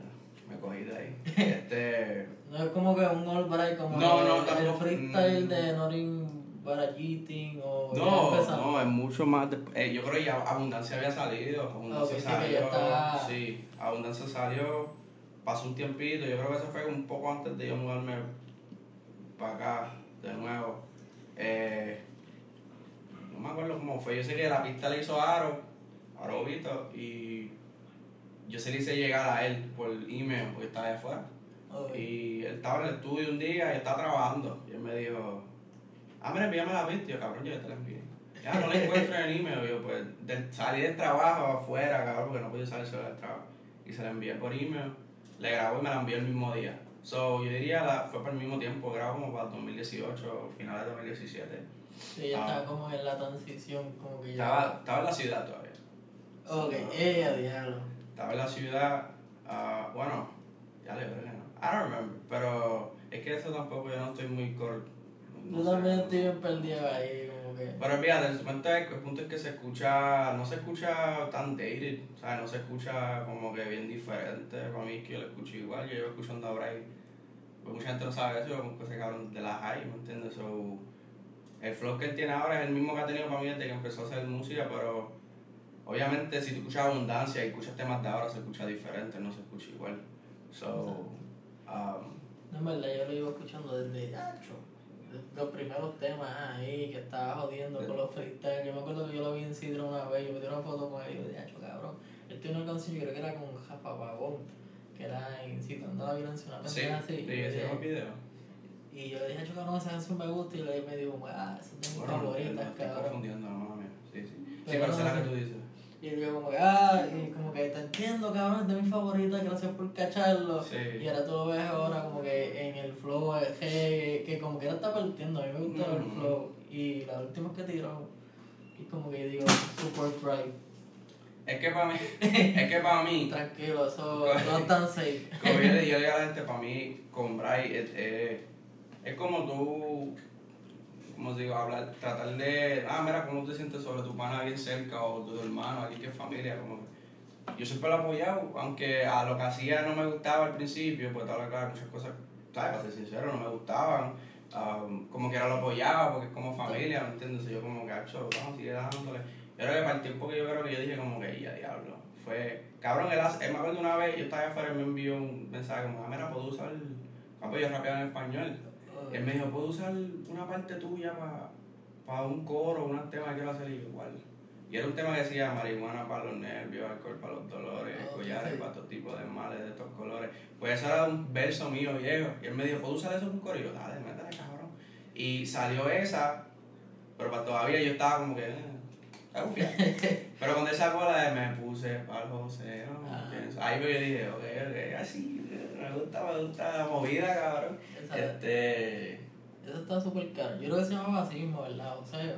[SPEAKER 2] Me cogí de ahí. Este.
[SPEAKER 1] No es como que un All Bright como
[SPEAKER 2] No,
[SPEAKER 1] el,
[SPEAKER 2] no,
[SPEAKER 1] el
[SPEAKER 2] tampoco.
[SPEAKER 1] freestyle
[SPEAKER 2] Mm.
[SPEAKER 1] de Norin Barajitin o
[SPEAKER 2] No, no, es mucho más. de- eh, yo creo que ya Abundancia había salido. Abundancia salió.
[SPEAKER 1] está-
[SPEAKER 2] Sí, Abundancia salió. Pasó un tiempito. Yo creo que eso fue un poco antes de yo mudarme para acá de nuevo. Eh, no me acuerdo cómo fue. Yo sé que la pista le hizo Aro, Aro Vito, y yo se le hice llegar a él por email porque estaba allá afuera.
[SPEAKER 1] Ok.
[SPEAKER 2] Y él estaba en el estudio un día y estaba trabajando. Y él me dijo, ah, mira, envíame la pista. Y yo, cabrón, yo ya te la envié. Ya no la encuentro en el email. Y yo, pues, del- salí del trabajo afuera, cabrón, porque no podía salir solo del trabajo. Y se la envié por email. Le grabó y me la envió el mismo día. So, yo diría, la, fue por el mismo tiempo, grabó como para 2018, finales de 2017.
[SPEAKER 1] Sí, ya
[SPEAKER 2] Ah.
[SPEAKER 1] estaba como en la transición, como que ya.
[SPEAKER 2] Estaba, estaba en la ciudad todavía.
[SPEAKER 1] Ok,
[SPEAKER 2] So,
[SPEAKER 1] eh, a diablo.
[SPEAKER 2] Estaba en la ciudad, ah, bueno, ya le veré, ¿no? I don't remember, pero es que eso tampoco yo no estoy muy corto.
[SPEAKER 1] Yo también estoy bien perdido ahí, como que.
[SPEAKER 2] Pero fíjate, el el punto es que se escucha, no se escucha tan dated, o sea, no se escucha como que bien diferente. Para mí es que yo lo escucho igual, yo llevo escuchando ahora y pues mucha gente no sabe eso, como que ese cabrón de la high, ¿me entiendes? So, el flow que él tiene ahora es el mismo que ha tenido para mí desde que empezó a hacer música, pero obviamente si tú escuchas abundancia y escuchas temas de ahora se escucha diferente, no se escucha igual. So, um,
[SPEAKER 1] No, en verdad, yo lo iba escuchando desde Yacho. Los primeros temas ahí, que estaba jodiendo con los freestyle. Yo me acuerdo que yo lo vi en Sidro una vez, yo me tiré una foto con él y yo dije, Yacho, cabrón. Él tiene una canción, yo creo que era con Jafa Pagón, que era incitando a la violencia, una
[SPEAKER 2] sí,
[SPEAKER 1] canción así.
[SPEAKER 2] sí, ese es
[SPEAKER 1] dije-
[SPEAKER 2] el video.
[SPEAKER 1] y yo le dije, cabrón, esa canción me gusta. Y él me dijo, ah, esa es mis
[SPEAKER 2] Bueno,
[SPEAKER 1] favoritas,
[SPEAKER 2] me estoy
[SPEAKER 1] cabrón.
[SPEAKER 2] confundiendo, no mames. Sí, sí. Sí,
[SPEAKER 1] Pero
[SPEAKER 2] es la
[SPEAKER 1] no
[SPEAKER 2] que tú dices.
[SPEAKER 1] Y yo como que, ah, y como que te entiendo, cabrón, es de mis favoritas, gracias por cacharlo.
[SPEAKER 2] Sí.
[SPEAKER 1] Y ahora tú lo ves ahora como que en el flow, eh, que, que como que él está partiendo, a mí me gusta el
[SPEAKER 2] Mm.
[SPEAKER 1] flow. Y la última que tiró, y como que digo, super bright.
[SPEAKER 2] Es que para mí, es que para mí,
[SPEAKER 1] Tranquilo, eso no es tan safe.
[SPEAKER 2] como yo le digo a la gente, para mí, con es, es, es como tú, como digo, hablar, tratar de, ah, mira, cómo te sientes sobre tu pana bien cerca, o tu hermano, alguien que es familia, como yo siempre lo he apoyado, aunque a lo que hacía no me gustaba al principio, pues estaba claro, muchas cosas, ¿sabes? Para ser sincero, no me gustaban, um, como que era lo apoyaba, porque es como familia, ¿me entiendes? Yo como que, "Acho, vamos, sigue dándole. Yo creo que para el tiempo que yo creo que yo dije como que, ya diablo, fue, cabrón, él, hace- él me acuerdo una vez, yo estaba afuera y me envió un mensaje como, ah, mira, puedo usar, capaz yo rapeaba en español, él me dijo, ¿puedo usar una parte tuya para un coro, un tema que quiero hacer Y yo, igual? Y era un tema que decía marihuana para los nervios, alcohol para los dolores, collares
[SPEAKER 1] sí.
[SPEAKER 2] para todo tipo de males de estos colores. Pues eso era un verso mío viejo. Y él me dijo, ¿puedo usar eso en un coro? Y yo, dale, métale, cabrón. Y salió esa, pero para todavía yo estaba como que... eh, pero cuando él sacó la de me puse para el José, ¿no?
[SPEAKER 1] Ah.
[SPEAKER 2] Ahí que dije, ok, ok, así, me gusta, me gusta la movida, cabrón. Este...
[SPEAKER 1] Eso está súper caro. Yo creo que se llamaba así mismo, ¿verdad? Sea,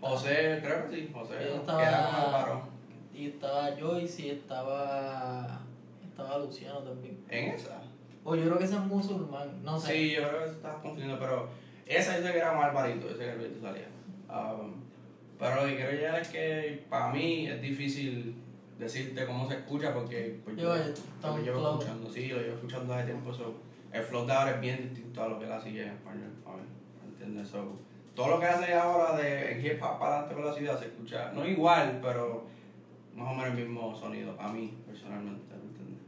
[SPEAKER 2] José, creo que sí, José,
[SPEAKER 1] Yo estaba-
[SPEAKER 2] era como varón.
[SPEAKER 1] y estaba Joyce y estaba, estaba Luciano también.
[SPEAKER 2] ¿En esa?
[SPEAKER 1] O yo creo que ese es musulmán, no sé.
[SPEAKER 2] Sí, yo creo que se estaba confundiendo, pero esa yo sé que era más Alvarito, ese que el salía. Um, pero lo que quiero llegar es que para mí es difícil decirte cómo se escucha porque, pues,
[SPEAKER 1] Yo,
[SPEAKER 2] yo,
[SPEAKER 1] eh,
[SPEAKER 2] lo llevo escuchando, sí, lo llevo escuchando hace tiempo. So, el flow de ahora es bien distinto a lo que él hacía en español, ¿entiendes? So, todo lo que hace ahora de en hip hop para adelante con la ciudad se escucha, no igual, pero más o menos el mismo sonido, a mí personalmente, ¿me entiendes?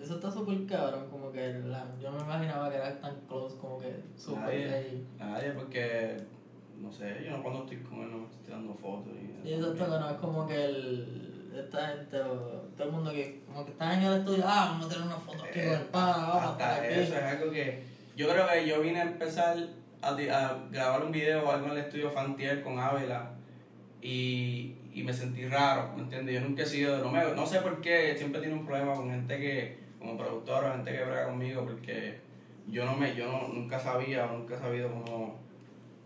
[SPEAKER 1] Eso está súper cabrón, como que la, yo me imaginaba que era tan close, como que súper
[SPEAKER 2] Nadie.
[SPEAKER 1] ahí.
[SPEAKER 2] Nadie, porque, no sé, yo no cuando estoy con él no me estoy tirando fotos. Y,
[SPEAKER 1] Y eso está no es como que el, esta gente, todo el mundo que como que está en el estudio, ah, vamos a tener una foto aquí con el pana,
[SPEAKER 2] Eh, Hasta
[SPEAKER 1] estar aquí.
[SPEAKER 2] eso es algo que, yo creo que yo vine a empezar a, a grabar un video o algo en el estudio Fantier con Ávila y, y me sentí raro, ¿me entiendes? Yo nunca he sido, me, no sé por qué, siempre tiene un problema con gente que, como productor o gente que brega conmigo porque yo no me, yo no, nunca sabía o nunca he sabido cómo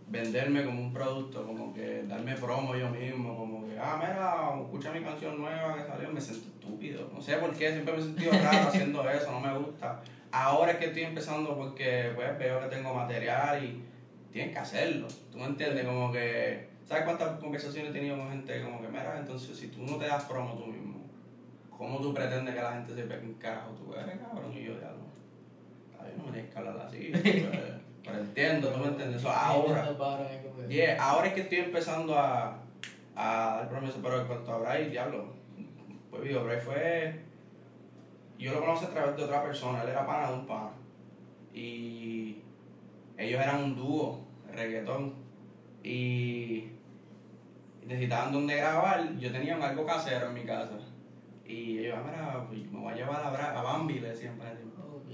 [SPEAKER 2] venderme como un producto, como que darme promo yo mismo, como que, ah, mira, escucha mi canción nueva que salió, me siento estúpido. No sé por qué, siempre me he sentido raro haciendo eso, no me gusta. Ahora es que estoy empezando porque pues, veo que tengo material y tienes que hacerlo. ¿Tú me entiendes? Como que, ¿sabes cuántas conversaciones he tenido con gente? Como que, mira, entonces si tú no te das promo tú mismo, ¿cómo tú pretendes que la gente sepa que un carajo tú eres, cabrón? Y yo, ya no. No me tienes que hablar así. pues, pero entiendo, ¿tú me entiendes? Eso ahora. Yeah, ahora es que estoy empezando a, a dar promesas, pero en cuanto a Bray, diablo, pues digo, Bray fue. Yo lo conocí a través de otra persona, él era pana de un pana. Y ellos eran un dúo, reggaetón. Y necesitaban donde grabar, yo tenía algo casero en mi casa. Y ellos, ah, mira, pues, me voy a llevar a, Bambi, le decían para él.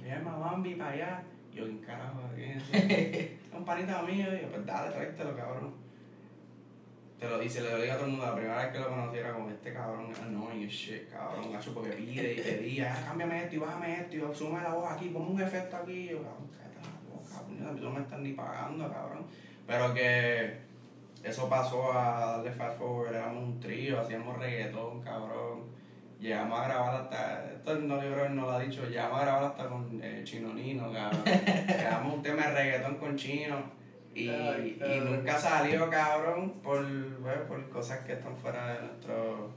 [SPEAKER 2] Llama a Bambi para allá. Y yo, ¿qué carajo? ¿Quién es ese? Es un panita mío. Y yo, pues dale, tráetelo, cabrón. Te lo dice, le lo digo a todo el mundo. La primera vez que lo conocí era como este cabrón, annoying as shit, cabrón, gacho, porque pide y pedía, ah, cámbiame esto y bájame esto y sube la voz aquí, ponme un efecto aquí. Y yo, cabrón, cállate la boca, tú no me estás ni pagando, cabrón. Pero que eso pasó a darle fast forward, éramos un trío, hacíamos reggaetón, cabrón. Llegamos a grabar hasta, esto no yo creo que no lo ha dicho, llegamos a grabar hasta con eh, Chino Nino, cabrón. Grabamos un tema de reggaetón con Chino y,
[SPEAKER 1] Ay,
[SPEAKER 2] y nunca salió, cabrón, por, bueno, por cosas que están fuera de nuestro...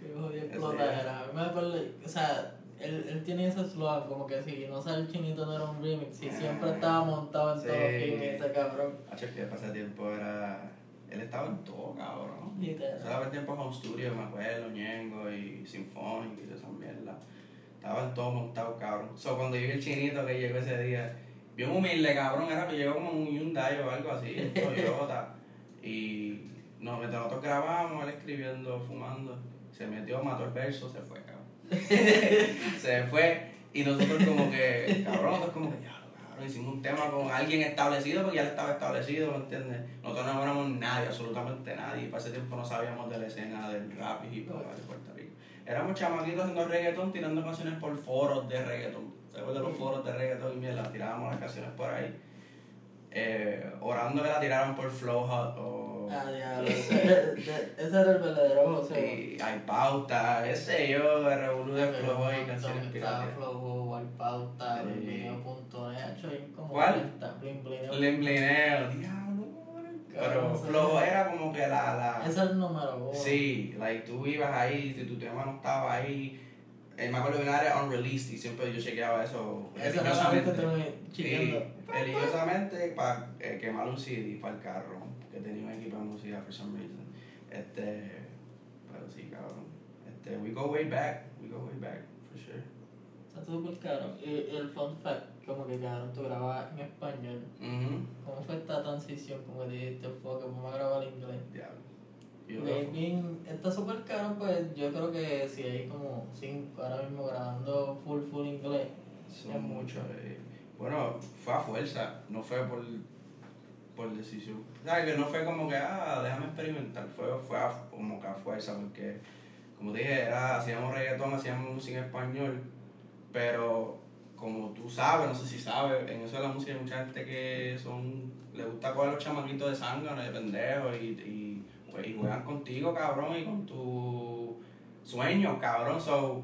[SPEAKER 1] Qué jodido explotadera. Me acuerdo, o sea, él, él tiene ese slogan, como que si no sale el chinito no era un remix, y siempre estaba montado en
[SPEAKER 2] Sí.
[SPEAKER 1] todo fin ese cabrón.
[SPEAKER 2] Hacho, que pasé tiempo era... Él estaba en todo, cabrón.
[SPEAKER 1] Literal.
[SPEAKER 2] Solamente tiempo Home Studio, me acuerdo, Ñengo y Symphonic y esa mierda. Estaban todos montados, cabrón. So, cuando yo vi el chinito que llegó ese día, bien humilde, cabrón, era que llegó como un Hyundai o algo así, un Toyota. y nos mientras nosotros grabamos, él escribiendo, fumando. Se metió, mató el verso, se fue, cabrón. se fue. Y nosotros como que, cabrón, nosotros como que, ya, cabrón, hicimos un tema con alguien establecido porque ya él estaba establecido, ¿me entiendes? Nosotros no éramos nadie, absolutamente nadie. Y para ese tiempo no sabíamos de la escena del rap y hip hop de Puerto Rico. Éramos chamaquitos haciendo reggaetón, tirando canciones por foros de reggaetón. ¿Se acuerdan de los foros de reggaetón y mierda? Tirábamos las canciones por ahí. Eh, orando que la tiraran por Flow Hot o...
[SPEAKER 1] Ah, diablo, ese, ese- era el verdadero José.
[SPEAKER 2] y hay pauta, ese yo, de Revolu de Flow y canciones piratas.
[SPEAKER 1] Flow, Wipeouta,
[SPEAKER 2] Sí.
[SPEAKER 1] Blineo.net, hecho, hay como
[SPEAKER 2] ¿Cuál?
[SPEAKER 1] 40, Blin Blineo.
[SPEAKER 2] Limblineo, diablo. Pero Flow era como que la... la
[SPEAKER 1] Ese es el número uno.
[SPEAKER 2] Sí, like, tú ibas ahí, si tu tema no estaba ahí. Eh, me acuerdo que era unreleased y siempre yo chequeaba eso religiosamente. religiosamente para eh, quemar un CD para el carro, que tenía un equipo de música for some reason. Este, pero sí, cabrón. Este, we go way back, we go way back, for sure.
[SPEAKER 1] Está súper caro. Y el fun fact, como que cabrón, tú grababas en español. ¿Cómo fue esta transición? Como que dijiste, fuck, vamos a grabar en inglés.
[SPEAKER 2] diablo.
[SPEAKER 1] Bien, está súper caro, pues yo creo que si hay como cinco ahora mismo grabando full, full inglés.
[SPEAKER 2] Son
[SPEAKER 1] Es mucho.
[SPEAKER 2] eh, bueno, fue a fuerza, no fue por, por decisión. ¿Sabes? Que no fue como que, ah, déjame experimentar, fue, fue a- como que a fuerza, porque, como dije, era, hacíamos reggaetón, hacíamos música en español, pero como tú sabes, no sé si sabes, en eso de la música hay mucha gente que son, le gusta coger los chamaquitos de sangre, de pendejos, y, pues, y juegan contigo, cabrón, y con tus sueños, cabrón. So,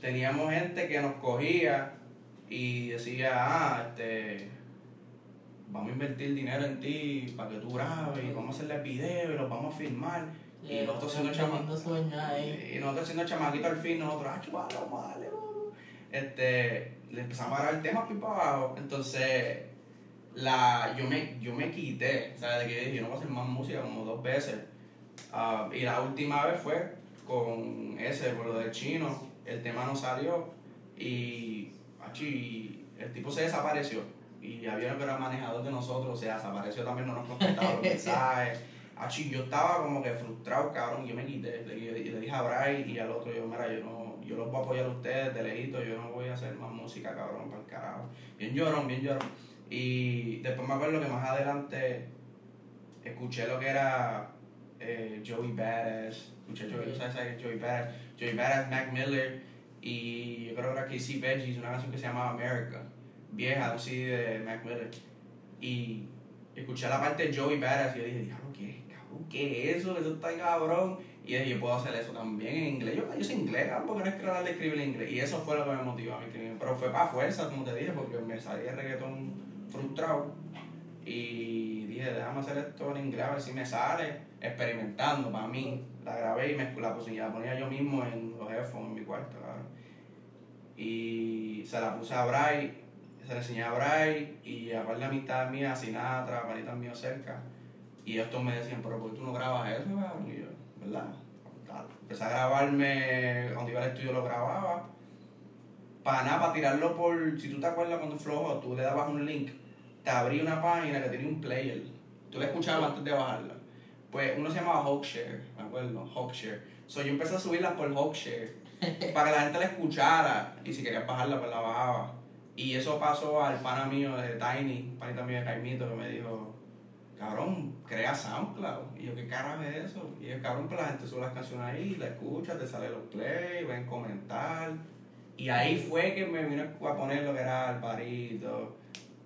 [SPEAKER 2] teníamos gente que nos cogía y decía, ah, este, vamos a invertir dinero en ti para que tú grabes y vamos a hacerle video y los vamos a filmar. Y nosotros siendo chamaquitos. Y nosotros siendo chamaquitos al fin, nosotros, ah, chaval, vamos a darle, vamos. Este, le empezamos a grabar el tema para abajo. Entonces, la, yo, me, yo me quité, ¿sabes? De que yo dije, yo no voy a hacer más música como dos veces. Ah, y la última vez fue con ese, por lo del chino. El tema no salió y, achi, el tipo se desapareció. Y había uno que era manejador de nosotros, se desapareció también, no nos contestaba los mensajes. Achi, yo estaba como que frustrado, cabrón, yo me quité. Le, y le dije a Bray y al otro, yo, mira, yo no, yo los voy a apoyar a ustedes de lejito, yo no voy a hacer más música, cabrón, para el carajo. Bien llorón, bien llorón. Y después me acuerdo que más adelante escuché lo que era eh, Joey Badass, escuché Joey, ¿sabes, sabes? Joey Badass, Joey Badass, Mac Miller, y yo creo que era Casey Veggies, una canción que se llamaba America, vieja, un CD de Mac Miller. Y escuché la parte de Joey Badass y yo dije, diablo, ¿qué es, cabrón? ¿Qué es eso? Eso está cabrón. Y yo yo puedo hacer eso también en inglés. Yo, yo soy inglés, cabrón, porque no es que de escribir en inglés. Y eso fue lo que me motivó a mí escribir. Pero fue para fuerza, como te dije, porque me salí de reggaetón frustrado. Y dije, déjame hacer esto en inglés a ver si me sale. Experimentando para mí. La grabé y me la, puse, y la ponía yo mismo en los headphones en mi cuarto, cabrón. Y se la puse a Bray, se la enseñé a Bray y a par de amistades mías, a Sinatra, a paritas míos cerca. Y estos me decían, pero ¿por qué tú no grabas eso? Y yo, ¿verdad? Empecé a grabarme, cuando iba al estudio lo grababa. Para nada, para tirarlo por. Si tú te acuerdas cuando Flojo, tú le dabas un link, te abría una página que tenía un player. Tú la escuchabas antes de bajarla. Pues uno se llamaba Hawkshare, me acuerdo, Hawkshare. So yo empecé a subirla por Hawkshare para que la gente la escuchara y si querías bajarla, pues la bajaba. Y eso pasó al pana mío de Tiny, panita mío de Caimito, que me dijo, cabrón, crea SoundCloud. Y yo, ¿qué carajo es eso? Y yo, cabrón, pues la gente sube las canciones ahí, la escucha, te sale los play, ven comentar. Y ahí fue que me vino a poner lo que era Alvarito,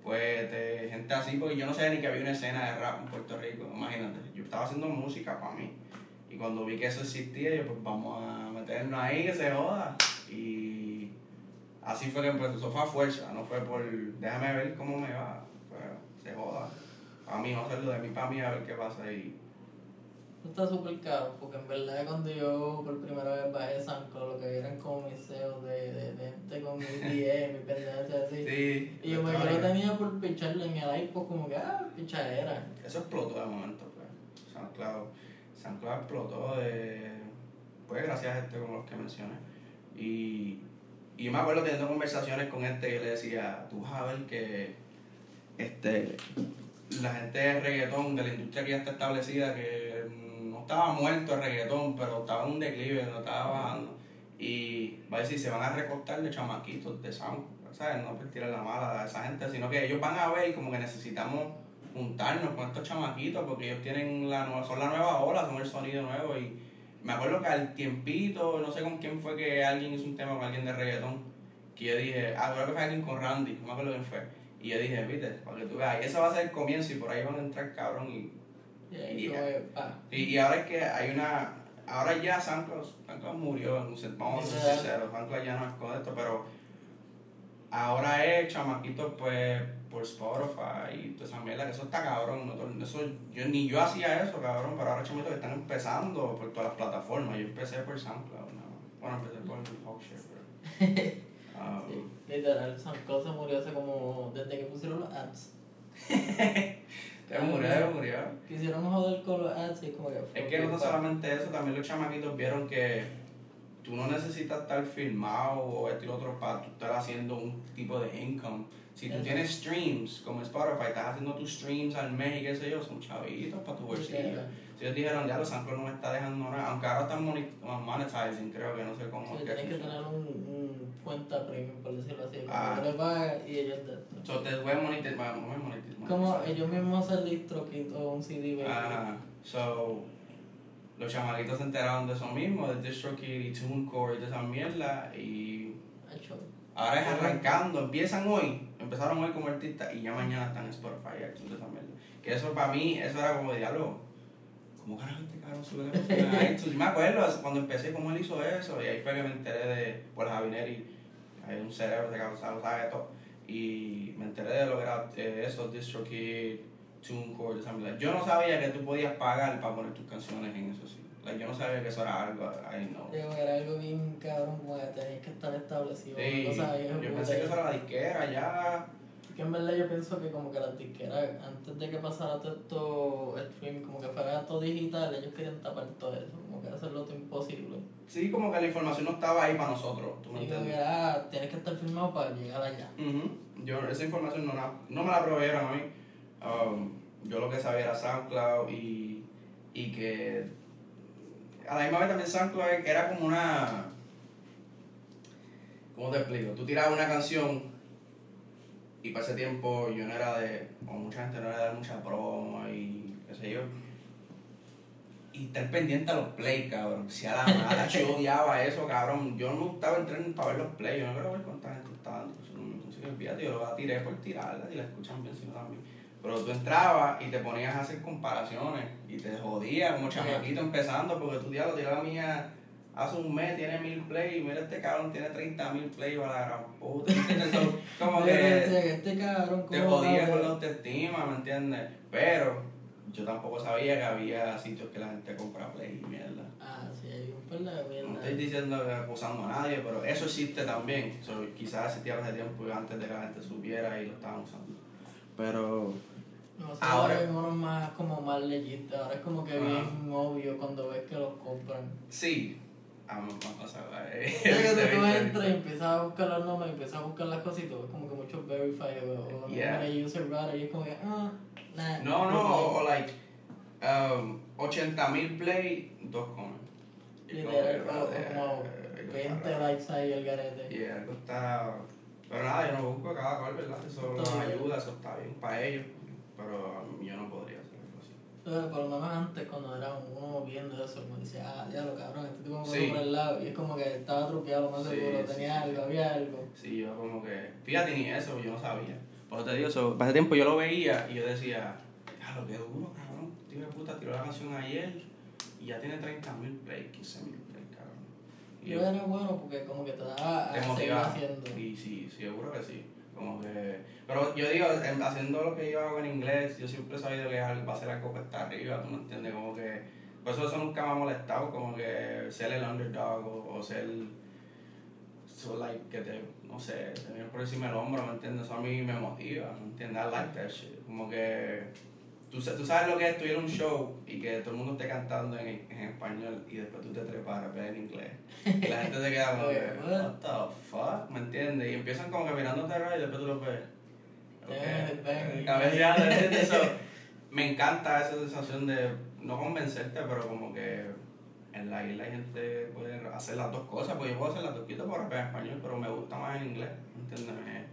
[SPEAKER 2] pues de gente así, porque yo no sabía ni que había una escena de rap en Puerto Rico, imagínate. Yo estaba haciendo música para mí. Y cuando vi que eso existía, yo, pues vamos a meternos ahí, que se joda. Y así fue que empezó, eso fue a fuerza, no fue por, déjame ver cómo me va, fue, se joda. A mí no hacerlo de mí para mí a ver qué pasa ahí.
[SPEAKER 1] Está súper caro, porque en verdad cuando yo por primera vez bajé Sanco, lo que eran como mis CEOs de, de, de gente con mi DM, mi pendencia así.
[SPEAKER 2] Sí.
[SPEAKER 1] Y yo me lo tenía por picharlo en el iPod como que, ah, pichadera.
[SPEAKER 2] Eso explotó de momento, pues. SoundCloud, SoundCloud explotó de, pues gracias a gente como los que mencioné. Y, y yo me acuerdo teniendo conversaciones con este que le decía, tú vas a ver que este, la gente de reggaetón, de la industria que ya está establecida, que no estaba muerto el reggaetón, pero estaba en un declive, no estaba bajando. Y va a decir, se van a recortar de chamaquitos de sound, ¿sabes? No tirar la mala a esa gente, sino que ellos van a ver como que necesitamos juntarnos con estos chamaquitos porque ellos tienen la nueva, son la nueva ola, son el sonido nuevo y me acuerdo que al tiempito, no sé con quién fue que alguien hizo un tema con alguien de reggaetón, que yo dije, ah, creo que fue alguien con Randy, no me acuerdo quién fue, y yo dije, viste, para que tú veas, y eso va a ser el comienzo y por ahí van a entrar cabrón y...
[SPEAKER 1] Y
[SPEAKER 2] Y- ahora es que hay una, ahora ya SoundCloud, SoundCloud murió, en un sen- vamos a ser sinceros, SoundCloud ya no es con esto, pero ahora es chamaquitos pues por Spotify y toda esa mierda, que eso está cabrón, no eso, yo, ni yo hacía eso cabrón, pero ahora chamaquitos que están empezando por todas las plataformas, yo empecé por SoundCloud, ¿no? bueno empecé por Hawkshare, pero... ah,
[SPEAKER 1] Sí, literal, Sanco se murió hace como, desde que pusieron los ads.
[SPEAKER 2] ya murió, ya murió.
[SPEAKER 1] Quisieron joder con los ads y como que fue
[SPEAKER 2] Es que no solamente eso, también los chamaquitos vieron que tú no necesitas estar filmado o esto y otro para tú estar haciendo un tipo de income. Si tú tienes streams, como Spotify, estás haciendo tus streams al mes y qué sé yo, son chavitos para tu bolsillo. Si ellos dijeron, ya los SoundCloud no me está dejando nada, aunque ahora están monetizing, creo que no sé cómo.
[SPEAKER 1] Sí, tienes que tener un, cuenta premium, por decirlo así.
[SPEAKER 2] Ah.
[SPEAKER 1] pagas y ellos te...
[SPEAKER 2] So, te pueden monetizar, bueno, no es monetizar.
[SPEAKER 1] Como ellos mismos hacen DistroKid o un CD.
[SPEAKER 2] Ajá. So, los chamaquitos se enteraron de eso mismo, de DistroKid y TuneCore y de esa mierda, y ahora es arrancando, empiezan hoy, empezaron hoy como artistas y ya mañana están en Spotify, de esa mierda. Que eso para mí, eso era como diálogo. ¿Cómo carajo este cabrón sube la? Yo me acuerdo cuando empecé cómo él hizo eso, y ahí fue que me enteré de, por Javineri, hay un cerebro que cabrón sabe todo, y me enteré de lo que era eh, eso, DistroKid, TuneCore, esa mierda. Yo no sabía que tú podías pagar para poner tus canciones en eso, sí. Like, yo no sabía que eso era algo, I know.
[SPEAKER 1] Digo, era algo bien cabrón, como que tenías que estar establecido.
[SPEAKER 2] Sí,
[SPEAKER 1] cosa bien
[SPEAKER 2] yo
[SPEAKER 1] puta.
[SPEAKER 2] pensé que eso era la disquera, ya.
[SPEAKER 1] Que en verdad yo pienso que como que las disqueras, antes de que pasara todo esto, stream, como que fuera todo digital, ellos querían tapar todo eso, como que hacerlo todo imposible.
[SPEAKER 2] Sí, como que la información no estaba ahí para nosotros, ¿tú me
[SPEAKER 1] como que
[SPEAKER 2] entiendes?
[SPEAKER 1] ah, tienes que estar firmado para llegar allá.
[SPEAKER 2] Ujú. Yo, esa información no, la- no me la proveyeron a mí. Um, yo lo que sabía era SoundCloud y, y que a la misma vez también SoundCloud era como una... ¿Cómo te explico? Tú tirabas una canción y para ese tiempo yo no era de... o mucha gente no era de dar mucha promo y qué sé yo. Y estar pendiente a los play, cabrón. Si a la mala yo odiaba eso, cabrón. Yo no me gustaba entrar para ver los play. Yo no quiero ver cuánta gente está dando. Eso no me consigue olvídate. Yo lo tiré por tirarla. Si la escuchan bien, si no también. Pero tú entrabas y te ponías a hacer comparaciones y te jodías como chamaquito empezando porque tu diablo tiró la mía hace un mes, tiene mil plays y mira este cabrón tiene 30 mil plays para la gran puta. Como que
[SPEAKER 1] este cabrón,
[SPEAKER 2] te
[SPEAKER 1] ¿cómo
[SPEAKER 2] jodías con la autoestima, ¿me entiendes? Pero yo tampoco sabía que había sitios que la gente compra play y mierda.
[SPEAKER 1] Ah, sí, hay un par de
[SPEAKER 2] No
[SPEAKER 1] mierda.
[SPEAKER 2] estoy diciendo que acusando a nadie, pero eso existe también. So, quizás existía hace tiempo antes de que la gente supiera y lo estaban usando. Pero
[SPEAKER 1] No sé,
[SPEAKER 2] Ahora-
[SPEAKER 1] hay unos más como más legit, ahora es como que
[SPEAKER 2] Ajá.
[SPEAKER 1] bien obvio cuando ves que los compran.
[SPEAKER 2] sí, a pasar
[SPEAKER 1] Es que tú entras y empiezas a buscar los nombres, empiezas a buscar las cosas y tú ves como que muchos verify o, o
[SPEAKER 2] Yeah.
[SPEAKER 1] user router y es como que, ah, nah.
[SPEAKER 2] No, no, o, o like um, 80.000 play, dos comen. Como
[SPEAKER 1] Literal,
[SPEAKER 2] que,
[SPEAKER 1] o- o
[SPEAKER 2] brother,
[SPEAKER 1] como
[SPEAKER 2] algo
[SPEAKER 1] 20
[SPEAKER 2] está raro.
[SPEAKER 1] likes ahí el garete.
[SPEAKER 2] Y algo está. Pero nada, yo no busco cada cual, ¿verdad? Eso nos ayuda, eso está bien para ellos. Pero yo no podría hacer algo así.
[SPEAKER 1] Entonces, por lo menos antes, cuando era uno viendo eso, como decía, ah, ya lo cabrón, este tipo me
[SPEAKER 2] Sí.
[SPEAKER 1] por el lado. Y es como que estaba truqueado, más
[SPEAKER 2] Sí,
[SPEAKER 1] seguro,
[SPEAKER 2] sí,
[SPEAKER 1] tenía
[SPEAKER 2] sí,
[SPEAKER 1] algo,
[SPEAKER 2] sí.
[SPEAKER 1] había algo.
[SPEAKER 2] Sí, yo como que. Fíjate ni eso, yo no sabía. Por eso te digo, eso, hace tiempo yo lo veía y yo decía, lo que duro, cabrón. Tío de puta tiró la canción ayer y ya tiene 30.000 plays, 15.000 plays, cabrón. Y
[SPEAKER 1] Yo era bueno porque como que te daba a seguir
[SPEAKER 2] motivaba.
[SPEAKER 1] haciendo.
[SPEAKER 2] Y sí, sí, seguro que sí. Como que. Pero yo digo, en- haciendo lo que yo hago en inglés, yo siempre he sabido que va a ser algo que está arriba, tú me entiendes, como que. Por eso nunca me ha molestado, como que ser el underdog o, o ser. So like que te, no sé, tener por encima del hombro, ¿me entiendes? Eso a mí me motiva, ¿me entiendes? I like that shit. Como que. Tú, tú sabes lo que es tú ir a un show y que todo el mundo esté cantando en, en español y después tú te trepas a en inglés. Y la gente se queda como what the fuck, ¿me entiendes? Y empiezan como que mirándote arriba y después tú lo ves.
[SPEAKER 1] Eh, bang.
[SPEAKER 2] Cabeceando, ¿entiendes? Eso, me encanta esa sensación de no convencerte, pero como que en la isla hay gente puede hacer las dos cosas, pues yo puedo hacer las dos, quito por rapear en español, pero me gusta más en inglés, ¿me entiendes?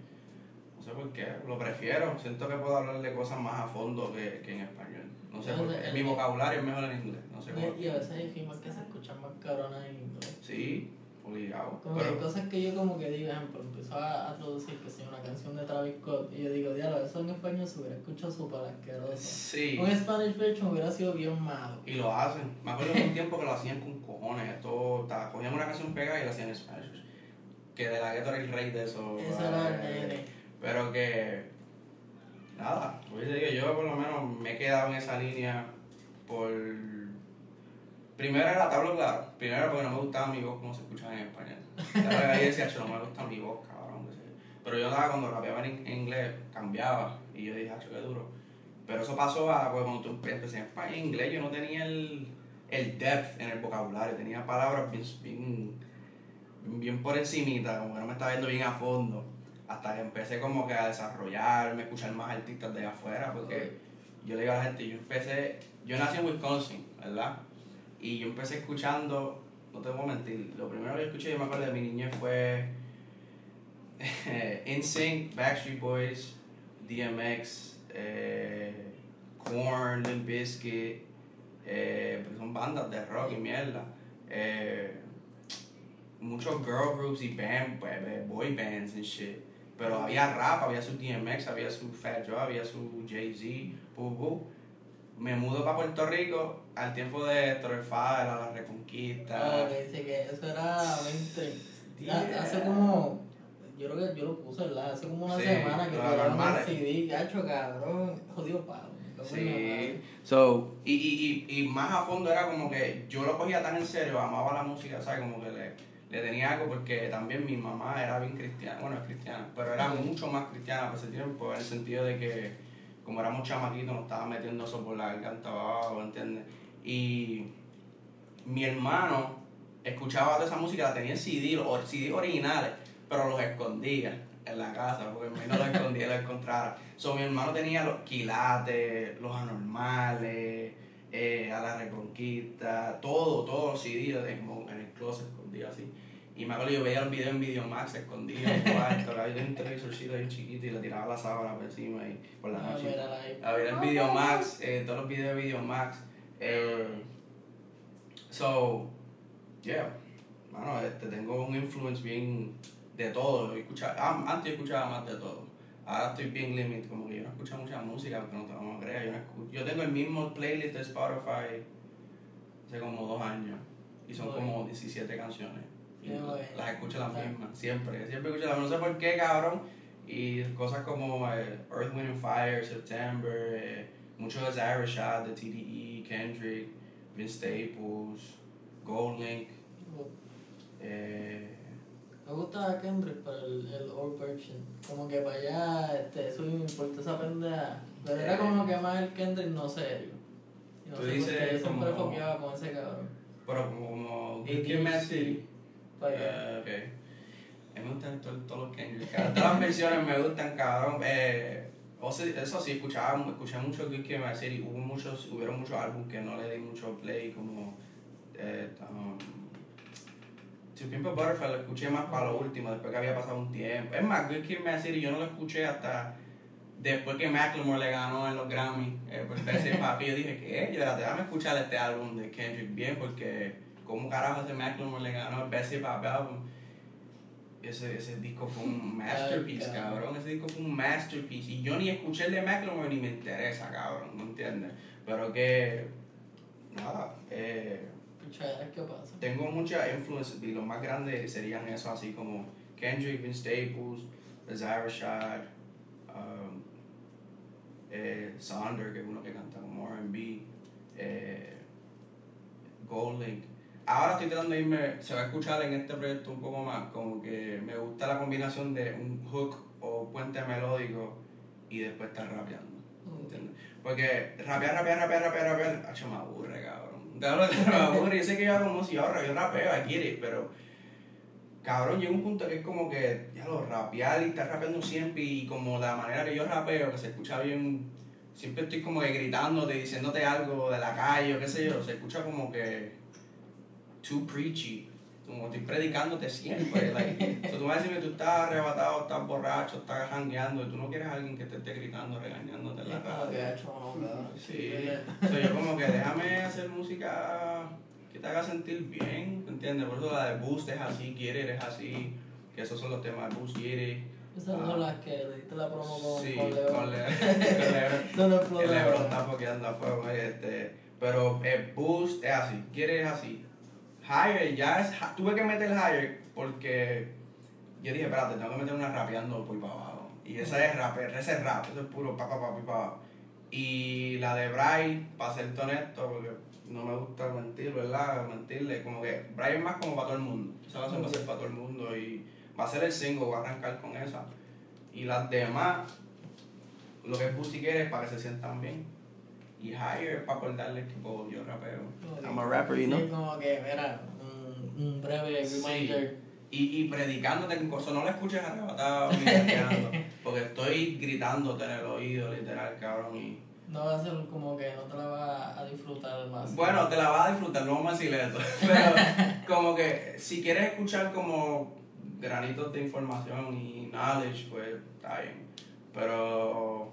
[SPEAKER 2] No sé por qué, lo prefiero, siento que puedo hablar de cosas más a fondo que, que en español. No sé por qué, mi vocabulario es mejor en inglés, no sé por
[SPEAKER 1] Y, y a veces hay rimas que se escuchan más cabronas en inglés.
[SPEAKER 2] Sí, obligado.
[SPEAKER 1] Como que hay
[SPEAKER 2] Pero,
[SPEAKER 1] cosas que yo como que digo, ejemplo, empiezo a, a traducir que sea una canción de Travis Scott y yo digo, diablo, eso en español se hubiera escuchado súper asqueroso.
[SPEAKER 2] sí.
[SPEAKER 1] Un Spanish version hubiera sido bien malo.
[SPEAKER 2] Y lo hacen. Me acuerdo de un tiempo que lo hacían con cojones. Esto, ta- cogían una canción pegada y lo hacían en Spanish. Que de la gueto era el rey de eso.
[SPEAKER 1] Ese era el nene.
[SPEAKER 2] Pero que. Nada, yo por lo menos me he quedado en esa línea por. Primero era tablo claro. Primero porque no me gustaba mi voz como se escuchaba en español. Ahí decía, "Cho, no me gusta mi voz, cabrón. qué sé yo". Pero yo nada, cuando rapeaba en inglés, cambiaba. Y yo dije, "Acho, qué duro. Pero eso pasó a pues, cuando tú empe- empecé en inglés, yo no tenía el, el depth en el vocabulario, tenía palabras bien, bien, bien por encimita, como que no me estaba viendo bien a fondo. Hasta que empecé como que a desarrollarme, escuchar más artistas de afuera, porque yo le digo a la gente, yo empecé, yo nací en Wisconsin, ¿verdad? Y yo empecé escuchando, no te voy a mentir, lo primero que yo escuché, yo me acuerdo de mi niñez fue NSYNC, Backstreet Boys, DMX, eh, Korn, Limp Bizkit, eh, porque son bandas de rock y mierda. Eh, muchos girl groups y band, pues, boy bands and shit. Pero había rap, había su DMX, había su Fat Joe, había su Jay-Z. Me mudo para Puerto Rico al tiempo de Héctor Fadel, a la Reconquista.
[SPEAKER 1] Ah, ok, sí, que eso era 20.
[SPEAKER 2] Yeah.
[SPEAKER 1] Hace como. Yo creo que yo lo puse, ¿verdad? Hace como una
[SPEAKER 2] Sí,
[SPEAKER 1] semana que
[SPEAKER 2] lo
[SPEAKER 1] tiraron el. CD, gacho, cabrón. Jodido palo.
[SPEAKER 2] Sí. So, y, y, y, y más a fondo era como que yo lo cogía tan en serio, amaba la música, ¿sabes? Como que le, le tenía algo porque también mi mamá era bien cristiana, bueno, es cristiana, pero era mucho más cristiana para ese tiempo, en el sentido de que como éramos chamaquitos nos estaba metiendo eso por la garganta abajo, ¿entiendes? Y mi hermano escuchaba toda esa música, la tenía en CD, los CD originales, pero los escondía en la casa, porque mi no los escondía y los encontrara. So, mi hermano tenía los quilates, los anormales, eh, a la reconquista, todo, todos los CD en el closet escondido así. Y me acuerdo yo veía el video en Videomax escondido en el cuarto, había un televisorcito bien chiquito y le tiraba la sábana por encima y por la
[SPEAKER 1] Ah,
[SPEAKER 2] noche.
[SPEAKER 1] ahí.
[SPEAKER 2] A ver el Videomax, eh, todos los videos de Videomax. Eh, so, yeah, mano, este, tengo un influence bien de todo. Escuchaba- ah, antes escuchaba más de todo. ahora estoy bien limit, como que yo no escucho mucha música, porque no te vamos a creer, yo no escucho, yo tengo el mismo playlist de Spotify hace como dos años, y son como 17 canciones, y las escucho las mismas, siempre, siempre escucho las mismas, no sé por qué, cabrón, y cosas como eh, Earth, Wind and Fire, September, eh, mucho de Zyra Shad, de TDE, Kendrick, Vince Staples, Gold Link, eh,
[SPEAKER 1] Me gusta Kendrick para el, el old version. Como que para allá, este, eso me importa esa pendeja. Pero era
[SPEAKER 2] Eh.
[SPEAKER 1] como que más el Kendrick no serio. Y no
[SPEAKER 2] Tú
[SPEAKER 1] sé por
[SPEAKER 2] dices
[SPEAKER 1] qué, yo siempre
[SPEAKER 2] como-
[SPEAKER 1] con ese cabrón.
[SPEAKER 2] Pero como, como
[SPEAKER 1] Y
[SPEAKER 2] Good Kid, Mad
[SPEAKER 1] sí.
[SPEAKER 2] City.
[SPEAKER 1] Para allá.
[SPEAKER 2] Eh, ok. A mí me gustan todos, todos los Kendrick. Todas las versiones me gustan, cabrón. Eh, o sea, eso sí, escuchaba, escuché mucho Kid, Mad City. Hubo muchos, hubieron muchos álbumes que no le di mucho play, como eh, um, To Pimp Butterfly lo escuché más para lo último, después que había pasado un tiempo. Es más, Good Kid, Mad City yo no lo escuché hasta después que Macklemore le ganó en los Grammy eh, por Bessie Papi. Yo dije, ¿qué? Yo, déjame escuchar este álbum de Kendrick bien, porque ¿cómo carajo ese Macklemore le ganó el Bessie Papi álbum? Ese, ese disco fue un masterpiece,
[SPEAKER 1] cabrón.
[SPEAKER 2] Ese disco fue un masterpiece. Y yo ni escuché el de Macklemore ni me interesa, cabrón. ¿No entiendes? Pero que. Nada. Eh,
[SPEAKER 1] ¿qué pasa?
[SPEAKER 2] tengo muchas influencias y los más grandes serían eso, así como Kendrick, Vince Staples, Zyra Shad, um, eh, que es uno que canta como RB, eh, Gold Link. Ahora estoy tratando de irme, se va a escuchar en este proyecto un poco más, como que me gusta la combinación de un hook o puente melódico y después estar rapeando. ¿entiendes? Porque rapear, rapear, rapear, rapear, rapear, hacho, me aburre, cabrón. Me aburre. Yo sé que yo hago música, yo, ra- yo rapeo, I get pero cabrón, llega un punto que es como que, ya lo rapear y estar rapeando siempre y como la manera que yo rapeo, que se escucha bien, siempre estoy como que gritándote, diciéndote algo de la calle o qué sé yo, se escucha como que too preachy. Como estoy predicándote siempre. Like, so, tú vas a decirme, tú estás arrebatado, estás borracho, estás jangueando y tú no quieres a alguien que te esté gritando, regañándote en la
[SPEAKER 1] que
[SPEAKER 2] cara. Sí,
[SPEAKER 1] Eh,
[SPEAKER 2] so, yo como que déjame hacer música que te haga sentir bien, ¿entiendes? Por eso la de Boost es así, Quiere es así, que esos son los temas de Boost, Quiere.
[SPEAKER 1] Esas son las que le diste la promo con,
[SPEAKER 2] Sí,
[SPEAKER 1] con Leo.
[SPEAKER 2] con con.
[SPEAKER 1] Eso no.
[SPEAKER 2] Lebron está foqueando a fuego, este, pero el boost es así, quiere es así. Higher ya es, tuve que meter higher porque yo dije, espérate, tengo que meter una rapeando por para abajo. Y esa es rap, ese es rap, eso es puro pa pa pa pa, pa. Y la de Bray, para ser honesto, porque no me gusta mentir, ¿verdad? Mentirle, como que es más como para todo el mundo. Esa canción va a ser para todo el mundo y va a ser el single, voy a arrancar con esa. Y las demás, lo que es Boost y quiere es para que se sientan bien. Y Higher es para acordarles que pues, yo rapeo. I'm a rapper, you know.
[SPEAKER 1] Sí, como que, mira, un, un breve
[SPEAKER 2] Sí.
[SPEAKER 1] reminder.
[SPEAKER 2] Y, y predicándote con cosas, no lo escuches arrebatado ni porque estoy gritándote en el oído, literal, cabrón. Y,
[SPEAKER 1] No va a ser como que no te la vas a disfrutar más.
[SPEAKER 2] Bueno, te la vas a disfrutar, no vamos a decir eso. Pero como que si quieres escuchar como granitos de información y knowledge, pues está bien. Pero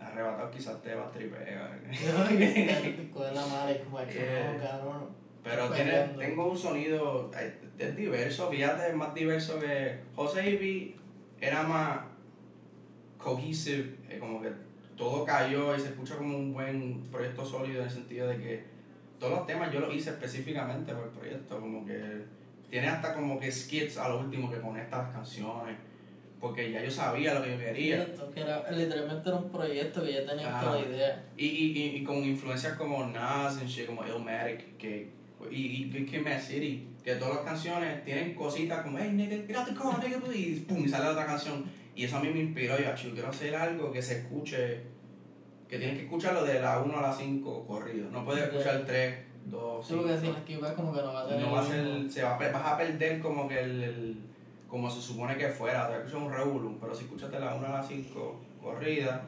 [SPEAKER 2] arrebatado quizás te va a tripear.
[SPEAKER 1] La madre como que
[SPEAKER 2] Yeah.
[SPEAKER 1] no, cabrón.
[SPEAKER 2] Pero tiene, tengo un sonido, eh, es diverso, fíjate, es más diverso que José Ivy era más cohesive, eh, como que todo cayó y se escucha como un buen proyecto sólido en el sentido de que todos los temas yo los hice específicamente por el proyecto, como que tiene hasta como que skits a lo último que conecta las canciones, porque ya yo sabía lo que yo quería.
[SPEAKER 1] Que era, literalmente era un proyecto que ya tenía toda la idea.
[SPEAKER 2] Y, y, y, y con influencias como Nas and shit, como Illmatic, que, y, y Kid Mad City, que todas las canciones tienen cositas como, hey nigga, get out the car, nigga, please, pum, y sale otra canción. Y eso a mí me inspiró, yo, "Acho, yo quiero hacer algo que se escuche, que tienes que escucharlo de la 1 a la 5 corrido, no puedes escuchar 3, 2,
[SPEAKER 1] Solo que
[SPEAKER 2] 5.
[SPEAKER 1] si esquivas como que no va a tener
[SPEAKER 2] No va a ser, se va vas a perder como que el, el- como se supone que fuera, te vas a escuchar un revolum, pero si escuchas de la 1 a la 5 corrida,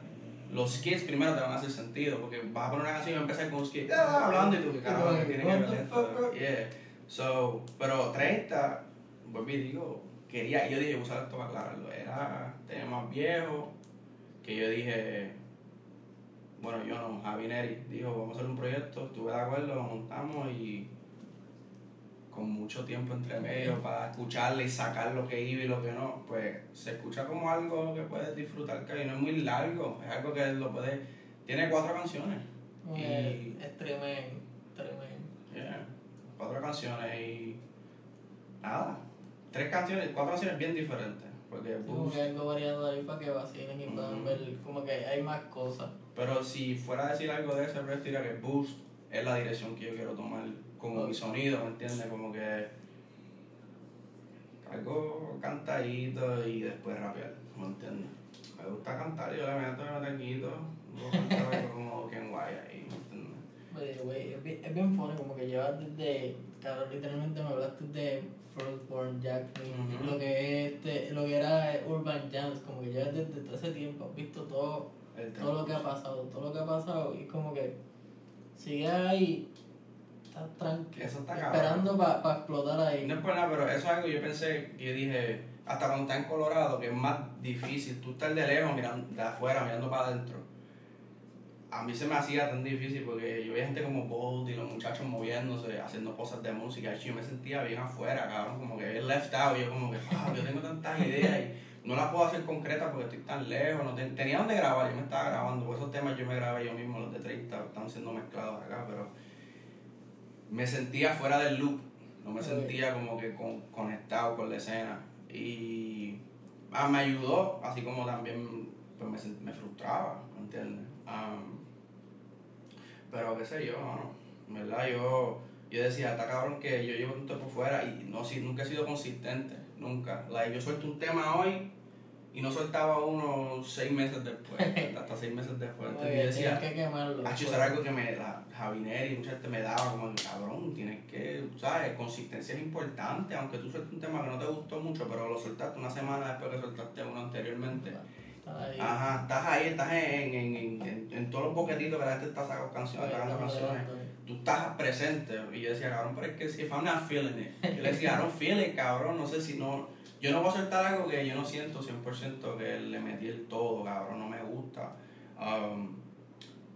[SPEAKER 2] los skits primero te van a hacer sentido, porque vas a poner una canción y a empezar con un skit, ah, hablando y tú, que carajo, que tiene que ver
[SPEAKER 1] the
[SPEAKER 2] esto?"
[SPEAKER 1] fuck, bro?
[SPEAKER 2] Yeah. So, pero 30, vuelvo y digo, quería, yo dije, usar esto para aclararlo, era temas viejos, que yo dije, bueno, yo no, Javi Neri dijo, vamos a hacer un proyecto, estuve de acuerdo, lo montamos y con mucho tiempo entre medio para escucharle y sacar lo que iba y lo que no, pues se escucha como algo que puedes disfrutar, que no es muy largo, es algo que lo puedes... Tiene cuatro canciones.
[SPEAKER 1] Y... Es tremendo,
[SPEAKER 2] Yeah, cuatro canciones y... Nada, tres canciones, cuatro canciones bien diferentes. Porque
[SPEAKER 1] Como que algo variado ahí para que vacilen y puedan ver como que hay más cosas.
[SPEAKER 2] Pero si fuera a decir algo de ese resto, diría que Boost es la dirección que yo quiero tomar como mi sonido, ¿me entiendes? Como que algo cantadito y después rapear, ¿me entiendes? Me gusta cantar, yo le meto cantar algo como Ken Guay ahí, ¿me entiendes?
[SPEAKER 1] Es, bien, es bien funny, como que llevas desde, claro, literalmente me hablaste de Firstborn, Jack
[SPEAKER 2] Ujú.
[SPEAKER 1] lo que es este, lo que era Urban Jams, como que llevas desde todo ese tiempo, has visto todo,
[SPEAKER 2] El
[SPEAKER 1] todo lo que ha pasado, todo lo que ha pasado, y es como que sigues ahí, estás tranquilo,
[SPEAKER 2] Eso está cabrón.
[SPEAKER 1] esperando para explotar ahí.
[SPEAKER 2] No es por nada, pero eso es algo que yo pensé, que yo dije, hasta cuando estás en Colorado, que es más difícil, tú estás de lejos, mirando, de afuera, mirando para adentro. A mí se me hacía tan difícil porque yo veía gente como Bold y los muchachos moviéndose, haciendo cosas de música, y yo me sentía bien afuera, cabrón, como que bien left out, yo como que, "Fuck, yo tengo tantas ideas y no las puedo hacer concretas porque estoy tan lejos, no ten- tenía donde grabar, yo me estaba grabando, por esos temas yo me grabé yo mismo, los de 30, están siendo mezclados acá, pero me sentía fuera del loop, no me sentía como que con- conectado con la escena. Y ah, me ayudó, así como también pues, me, me frustraba, ¿me entiendes? Am, pero qué sé yo, mano, verdad yo, yo decía, está cabrón que yo llevo un tiempo fuera y no, si, nunca he sido consistente, nunca. Like, yo suelto un tema hoy y no soltaba uno seis meses después, hasta seis meses después. Entonces
[SPEAKER 1] que
[SPEAKER 2] yo decía,
[SPEAKER 1] que quemarlo.
[SPEAKER 2] Ah, eso era algo que me, la Javier y mucha gente me daba como, cabrón, tienes que, ¿sabes? Consistencia es importante, aunque tú sueltes un tema que no te gustó mucho, pero lo soltaste una semana después que soltaste uno anteriormente.
[SPEAKER 1] Estás ahí.
[SPEAKER 2] Ajá, estás ahí, estás en, en, en, en, en todos los boquetitos que la gente está sacando canciones, sacando canciones. Tú estás presente. Y yo decía, cabrón, pero es que si I'm not feeling it. Yo le decía, don't feel it, cabrón, no sé si no... Yo no voy a soltar algo que yo no siento 100% que le metí el todo, cabrón, no me gusta. Um,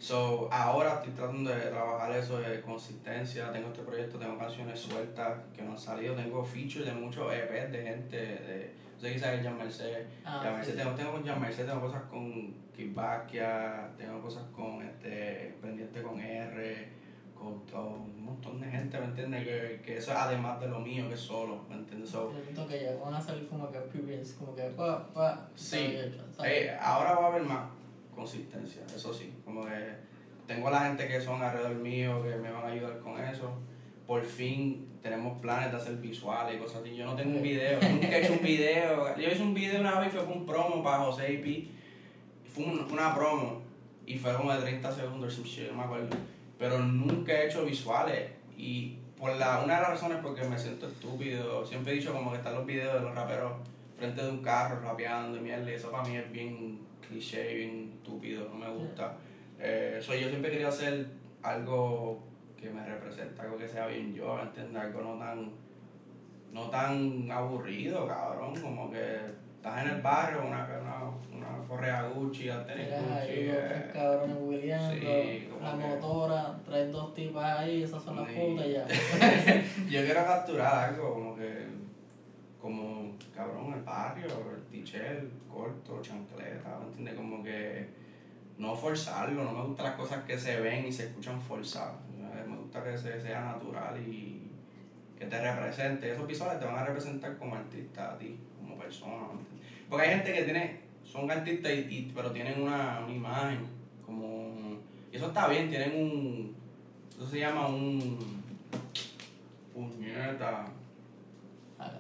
[SPEAKER 2] So, ahora estoy tratando de trabajar eso de consistencia. Tengo este proyecto, tengo canciones sueltas que no han salido. Tengo features de muchos EPs de gente. De, no sé quizás Jan Merced.
[SPEAKER 1] Ah,
[SPEAKER 2] Jan Merced,
[SPEAKER 1] sí.
[SPEAKER 2] tengo, tengo con Merced, tengo cosas con Kibakia, tengo cosas con este Pendiente con R, con, con un montón de gente, ¿me entiendes? Que, que eso es además de lo mío, que es solo, ¿me entiendes? So,
[SPEAKER 1] Siento que ya van a salir como que experience, como que pa, pa,
[SPEAKER 2] Sí. Eh, ahora va a haber más consistencia, eso sí. Como que tengo la gente que son alrededor mío que me van a ayudar con eso. Por fin tenemos planes de hacer visuales y cosas así. Yo no tengo un video, nunca he hecho un video. Yo hice un video una vez y fue un promo para José y Pi. Fue un- una promo y fue como de 30 segundos, some shit, no me acuerdo. Pero nunca he hecho visuales y por la, una de las razones porque me siento estúpido. Siempre he dicho como que están los videos de los raperos frente de un carro rapeando y mierda, y eso para mí es bien cliché, bien estúpido, no me gusta. Eh, so, yo siempre quería hacer algo que me represente, algo que sea bien yo, ¿entiendes? Algo no tan, no tan aburrido, cabrón, como que estás en el barrio, una, una, una correa Gucci,
[SPEAKER 1] Llegas
[SPEAKER 2] Gucci,
[SPEAKER 1] los
[SPEAKER 2] eh,
[SPEAKER 1] tres cabrones
[SPEAKER 2] Sí,
[SPEAKER 1] la
[SPEAKER 2] que-
[SPEAKER 1] motora, traes dos tipas ahí, esas son las
[SPEAKER 2] Sí.
[SPEAKER 1] putas ya.
[SPEAKER 2] yo quiero capturar algo como que, como, cabrón, el barrio, el tichel, corto, chancleta, ¿me entiendes? Como que no forzarlo, no me gustan las cosas que se ven y se escuchan forzadas. Gusta que se, sea natural y que te represente. Esos visuales te van a representar como artista a ti, como persona. Porque hay gente que tiene, son artistas y, y- pero tienen una, una imagen, como... Y eso está bien, tienen un... Eso se llama un... Puñeta.
[SPEAKER 1] Ah.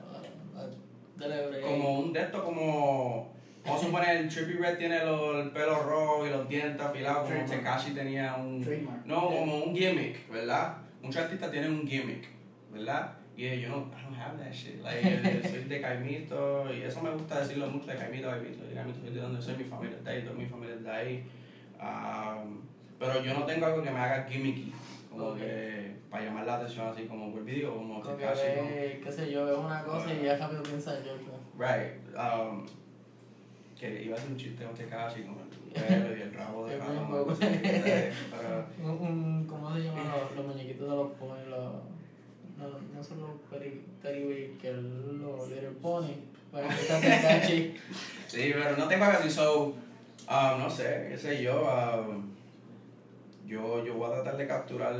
[SPEAKER 2] Como un de estos, como. Vamos a suponer, el Trippy Red tiene los- el pelo rojo y los dientes afilados, como. Tekashi tenía un.
[SPEAKER 3] Trademark.
[SPEAKER 2] No, como un gimmick, ¿verdad? Muchos artistas tienen un gimmick, ¿verdad? Y yo no, I don't have that shit. Like, soy de Caimito y eso me gusta decirlo mucho de Caimito, Caimito. De Caimito de donde soy, mi familia está ahí, toda mi familia está ahí. Um, pero yo no tengo algo que me haga gimmicky, como
[SPEAKER 1] Ok.
[SPEAKER 2] que para llamar la atención así como por video, como
[SPEAKER 1] Como que
[SPEAKER 2] como-
[SPEAKER 1] qué sé yo, ves una cosa y ya rápido piensas yo.
[SPEAKER 2] Right. Um, que iba a hacer un chiste con Tekashi con el pelo y el rabo de
[SPEAKER 1] bien,
[SPEAKER 2] algo así, pero
[SPEAKER 1] Un, un, ¿Cómo se llaman los, los muñequitos de los ponies? Los, no, no son los Bear, que los Little Pony, para que te hacen catchy.
[SPEAKER 2] Sí, pero no tengo casi so, ah, no sé, qué sé yo, ah, yo, yo voy a tratar de capturar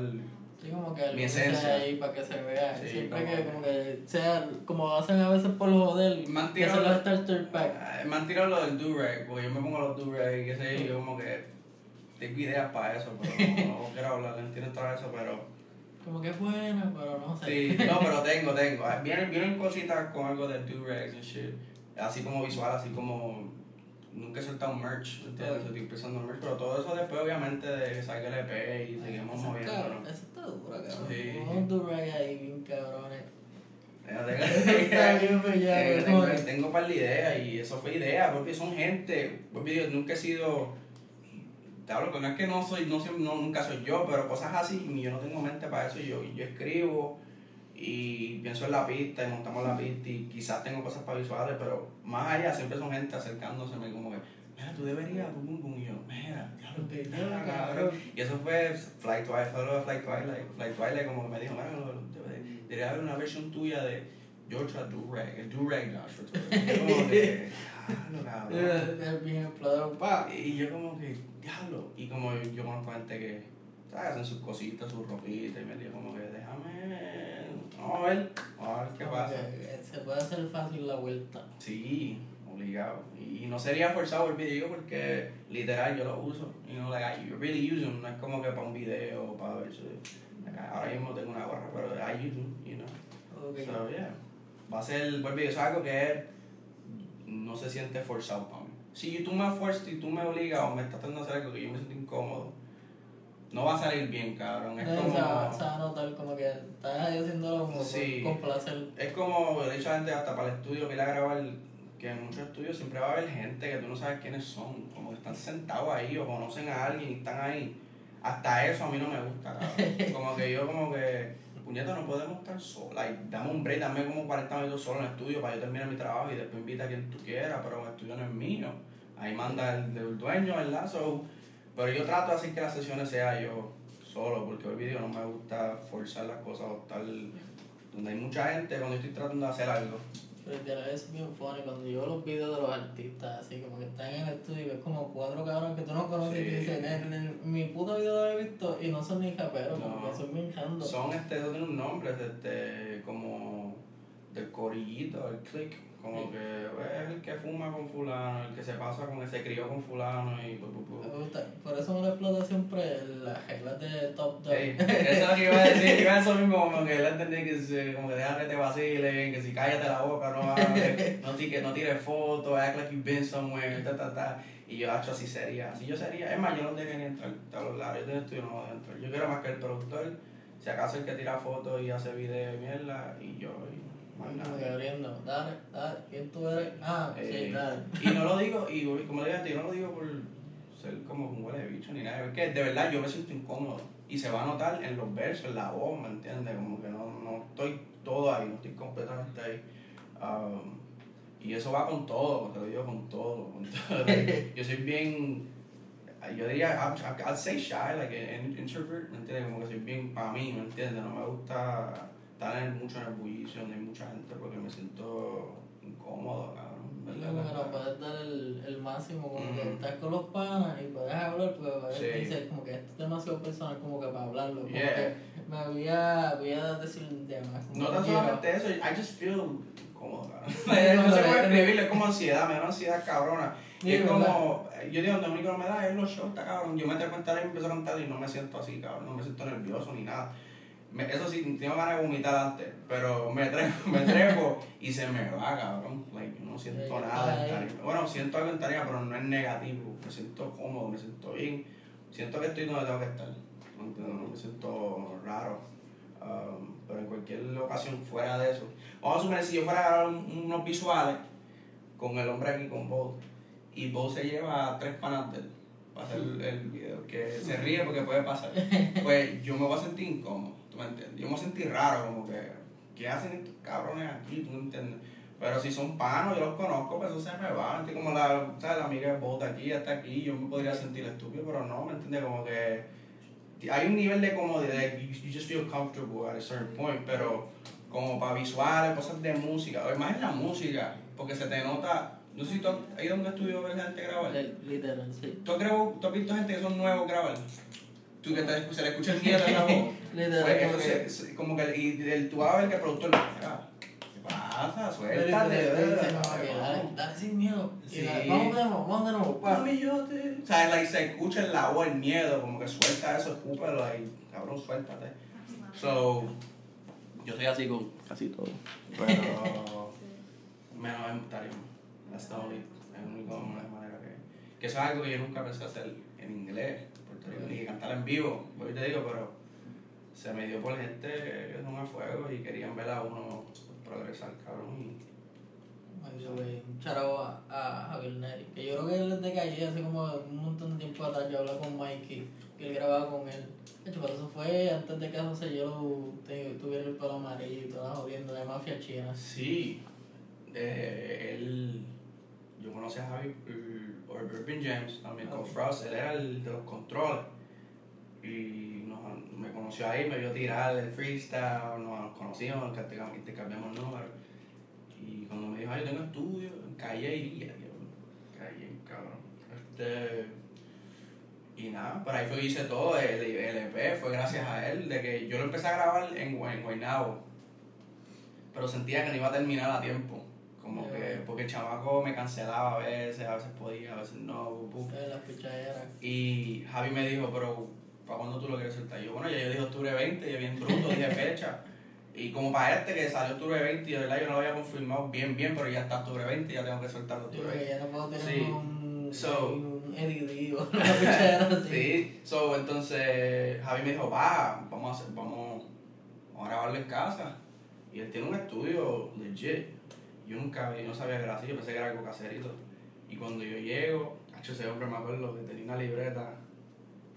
[SPEAKER 1] Sí, como que
[SPEAKER 2] Mi esencia.
[SPEAKER 1] ahí para que se vea.
[SPEAKER 2] Sí,
[SPEAKER 1] Siempre
[SPEAKER 2] como-
[SPEAKER 1] que como que sea, como hacen a veces por los joder, que son los starter pack.
[SPEAKER 2] Me han tirado lo del do-rag, porque yo me pongo los do-rag y qué sé yo, yo como que tengo ideas para eso, pero no, no quiero hablar, no entiendo todo eso, pero
[SPEAKER 1] Como que es buena, pero no sé.
[SPEAKER 2] sí, no, pero tengo, tengo. Vienen, vienen cositas con algo de do-rags y shit, así como visual, así como nunca he soltado merch, ¿entiendes?
[SPEAKER 1] Ok.
[SPEAKER 2] Estoy empezando merch, pero todo eso después obviamente de que salga el EP y seguimos moviendo.
[SPEAKER 1] Está duro, cabrón.
[SPEAKER 2] Sí.
[SPEAKER 1] Unos durag ahí bien cabrones. Es
[SPEAKER 2] tengo,
[SPEAKER 1] como que-
[SPEAKER 2] tengo un par de ideas y eso fue idea, porque son gente, porque yo nunca he sido, te hablo no es que no soy, no, siempre- no nunca soy yo, pero cosas así, y yo no tengo mente para eso, yo, yo escribo y pienso en la pista y montamos la pista y quizás tengo cosas para visuales, pero más allá siempre son gente acercándoseme como que, mira, tú deberías, bum, bum, bum, y yo, mira, diablo,
[SPEAKER 1] Te
[SPEAKER 2] cabrón.
[SPEAKER 1] cabrón.
[SPEAKER 2] Y eso fue Fly Twilight, fue lo de Fly Twilight, Fly Twilight como que me dijo, mira, debería haber una versión tuya de Georgia Durag, el Durag Joshua. Yo como que, diablo, cabrón.
[SPEAKER 1] Es bien explotado, pa.
[SPEAKER 2] Y yo como que, diablo. Y como yo, conozco gente que, ¿sabes? Hacen sus cositas, sus ropitas, y me dijo como que, déjame, vamos a ver, vamos a ver qué pasa.
[SPEAKER 1] Se puede hacer fácil la vuelta.
[SPEAKER 2] Sí, obligado. Y, y no sería forzado el video porque literal yo lo uso. You know, like I really use them. No es como que para un video o para ver. so, like, ahora mismo tengo una gorra, pero I use them, you know.
[SPEAKER 1] Ok.
[SPEAKER 2] So, yeah. Va a ser, vuelvo es algo que no se siente forzado para mí. Si tú me fuerzas y tú me obligas o me estás tratando de hacer algo que yo me siento incómodo, no va a salir bien, cabrón. Es
[SPEAKER 1] No,
[SPEAKER 2] como...
[SPEAKER 1] se, va, se va a notar como que estás haciéndolo como
[SPEAKER 2] Sí.
[SPEAKER 1] con placer.
[SPEAKER 2] Es como, de hecho, gente hasta para el estudio que a grabar, que en muchos estudios siempre va a haber gente que tú no sabes quiénes son, como que están sentados ahí o conocen a alguien y están ahí. Hasta eso a mí no me gusta, cabrón. Como que yo como que, puñeta, no podemos estar solos. Like, dame un break, dame como 40 minutos solo en el estudio para yo terminar mi trabajo y después invita a quien tú quieras, pero el estudio no es mío. Ahí manda el, el dueño, ¿verdad? So, pero yo trato de hacer que las sesiones sea yo solo, porque hoy video no me gusta forzar las cosas o estar donde hay mucha gente cuando estoy tratando de hacer algo.
[SPEAKER 1] Literal es bien funny cuando yo los videos de los artistas, así como que están en el estudio y ves como cuatro cabrones que tú no conoces y
[SPEAKER 2] Sí.
[SPEAKER 1] te dicen, en, en mi puto video lo he visto y no son ni japeros,
[SPEAKER 2] No.
[SPEAKER 1] son bien.
[SPEAKER 2] Son este, eso tiene un nombre, es este, como del corillito, el click, como que es el que fuma con fulano, el que se pasa con el se crió con fulano y.
[SPEAKER 1] Me gusta. Por eso me lo explota siempre las reglas de Top Dog.
[SPEAKER 2] Ey, eso es lo que iba a decir, iba a eso mismo, como que él entendí que se, como que deja que te vacilen, que si cállate la boca, no hables, no, ti- que no tires fotos, act like you've been somewhere, ta, ta, ta. Y yo, hecho así sería, así yo sería. Es más, yo no debería ni entrar, te hablo claro, yo estudio no a entrar. Yo quiero más que el productor, si acaso el que tira fotos y hace video y mierda, y yo, y
[SPEAKER 1] abriendo, dale, dale, ¿quién tú eres? Ah,
[SPEAKER 2] Eh,
[SPEAKER 1] sí, dale.
[SPEAKER 2] Y no lo digo, y como le dije, yo no lo digo por ser como un huele de bicho ni nada, es que de verdad yo me siento incómodo. Y se va a notar en los versos, en la voz, ¿me entiendes? Como que no, no estoy todo ahí, no estoy completamente ahí. Um, y eso va con todo, te lo digo con todo. Con todo. yo soy bien, yo diría, I'm, I'd say shy, like an introvert, ¿me entiendes? Como que soy bien para mí, ¿me entiendes? No me gusta estar en- mucho en el bullicio, donde hay mucha gente, porque me siento incómodo, cabrón.
[SPEAKER 1] Es como que no puedes dar el, el máximo, como que
[SPEAKER 2] Mm.
[SPEAKER 1] estás con los panas y puedes hablar, porque a
[SPEAKER 2] Sí.
[SPEAKER 1] dices como que esto es demasiado personal como que para hablarlo. Como
[SPEAKER 2] Yeah.
[SPEAKER 1] que me voy a, voy a decir como
[SPEAKER 2] No
[SPEAKER 1] que
[SPEAKER 2] tan solamente eso, I just feel cómodo, cabrón.
[SPEAKER 1] no,
[SPEAKER 2] no sé cómo escribirlo, es como ansiedad, me da una ansiedad cabrona. Y
[SPEAKER 1] Sí,
[SPEAKER 2] es
[SPEAKER 1] ¿verdad?
[SPEAKER 2] como, yo digo, lo único que me da es los shows, está cabrón. Yo me tengo que y empiezo a cantar y no me siento así, cabrón, no me siento nervioso ni nada. Me- eso sí, tengo ganas de vomitar antes, pero me trepo, me trepo y se me va, cabrón. Like, no siento
[SPEAKER 1] Sí,
[SPEAKER 2] nada en tarima. Bueno, siento algo en tarima, pero no es negativo. Me siento cómodo, me siento bien. Siento que estoy donde tengo que estar. No, me siento raro. Um, pero en cualquier ocasión fuera de eso. Vamos a suponer si yo fuera a grabar un- unos visuales con el hombre aquí con Bo y Bo se lleva a tres panas de él para hacer el, video, que se ríe porque puede pasar. Pues yo me voy a sentir incómodo, ¿tú me entiendes? Yo me sentir raro, como que, ¿qué hacen estos cabrones aquí? ¿Tú me entiendes? Pero si son panos, yo los conozco, pues eso se me va. ¿entiendes? Como la, ¿sabes? la amiga de Bo de aquí hasta aquí, yo me podría sentir estúpido, pero no, ¿me entiendes? Como que hay un nivel de comodidad, you, you just feel comfortable at a certain point, pero como para visuales, cosas de música, o más en la música, porque se te nota, no sé si tú has ido a un estudio a ver gente grabar.
[SPEAKER 1] Li- Literal, sí.
[SPEAKER 2] ¿Tú has, grabado- tú has visto gente que son nuevos grabar? Tú que te, se le escucha el miedo en la voz.
[SPEAKER 1] Literal,
[SPEAKER 2] Pues
[SPEAKER 1] como
[SPEAKER 2] eso
[SPEAKER 1] que-
[SPEAKER 2] como que, y el, a ver que el productor, "Mira, ¿qué pasa? Suéltate,
[SPEAKER 1] dale,
[SPEAKER 2] Vamos".
[SPEAKER 1] dale sin miedo.
[SPEAKER 2] Sí.
[SPEAKER 1] vamos de nuevo, vamos de nuevo.
[SPEAKER 2] Mami, yo te... O sea, like, se escucha la voz el miedo, como que suelta eso, escúpelo ahí, cabrón, suéltate. So, yo soy así con casi todo. Pero, menos en tarima. That's the only, es la única manera que... Que eso es algo que yo nunca pensé hacer en inglés, Puerto Rico, ni que cantar en vivo, voy te digo, pero se me dio por gente que son a fuego y querían ver a uno progresar, cabrón,
[SPEAKER 1] Ay, yo, Un charao a, a Javier Neri. Que yo creo que él es de calle hace como un montón de tiempo atrás. Yo hablaba con Mikey y él grababa con él. De hecho, pero eso fue antes de que José te- tuviera el pelo amarillo y toda la jodiendo de mafia china.
[SPEAKER 2] Sí, eh, él, yo conocí a Javi por Urban James, también con. Frost, él era el de los controles. Y nos, me conoció ahí, me vio tirar el freestyle, nos conocimos, intercambiamos números. Y cuando me dijo, ay, yo tengo estudio, en calle iría, yo, calle, cabrón. Este, y nada, por ahí fue que hice todo, el, el EP fue gracias a él, de que yo lo empecé a grabar en, en Guaynabo, pero sentía que no iba a terminar a tiempo. Como
[SPEAKER 1] Ya.
[SPEAKER 2] que, porque el chamaco me cancelaba a veces, a veces podía, a veces no. bu, bu. Y Javi me dijo, pero ¿para cuándo tú lo quieres soltar? Y yo, bueno, ya yo dije octubre 20, yo bien bruto, dije fecha. Y como para este que salió octubre 20, y de verdad yo no lo había confirmado bien, bien, pero ya está octubre 20, ya tengo que soltar
[SPEAKER 1] Yo
[SPEAKER 2] octubre
[SPEAKER 1] creo que
[SPEAKER 2] 20.
[SPEAKER 1] ya no puedo tener
[SPEAKER 2] Sí.
[SPEAKER 1] un,
[SPEAKER 2] So-
[SPEAKER 1] un Eddie D o una pichadera así.
[SPEAKER 2] Sí, so, entonces Javi me dijo, va, vamos a, hacer, vamos, vamos a grabarlo en casa. Y él tiene un estudio legit. Yo nunca vi, no sabía que yo pensé que era algo caserito. Y cuando yo llego, hecho ese hombre me acuerdo que tenía una libreta.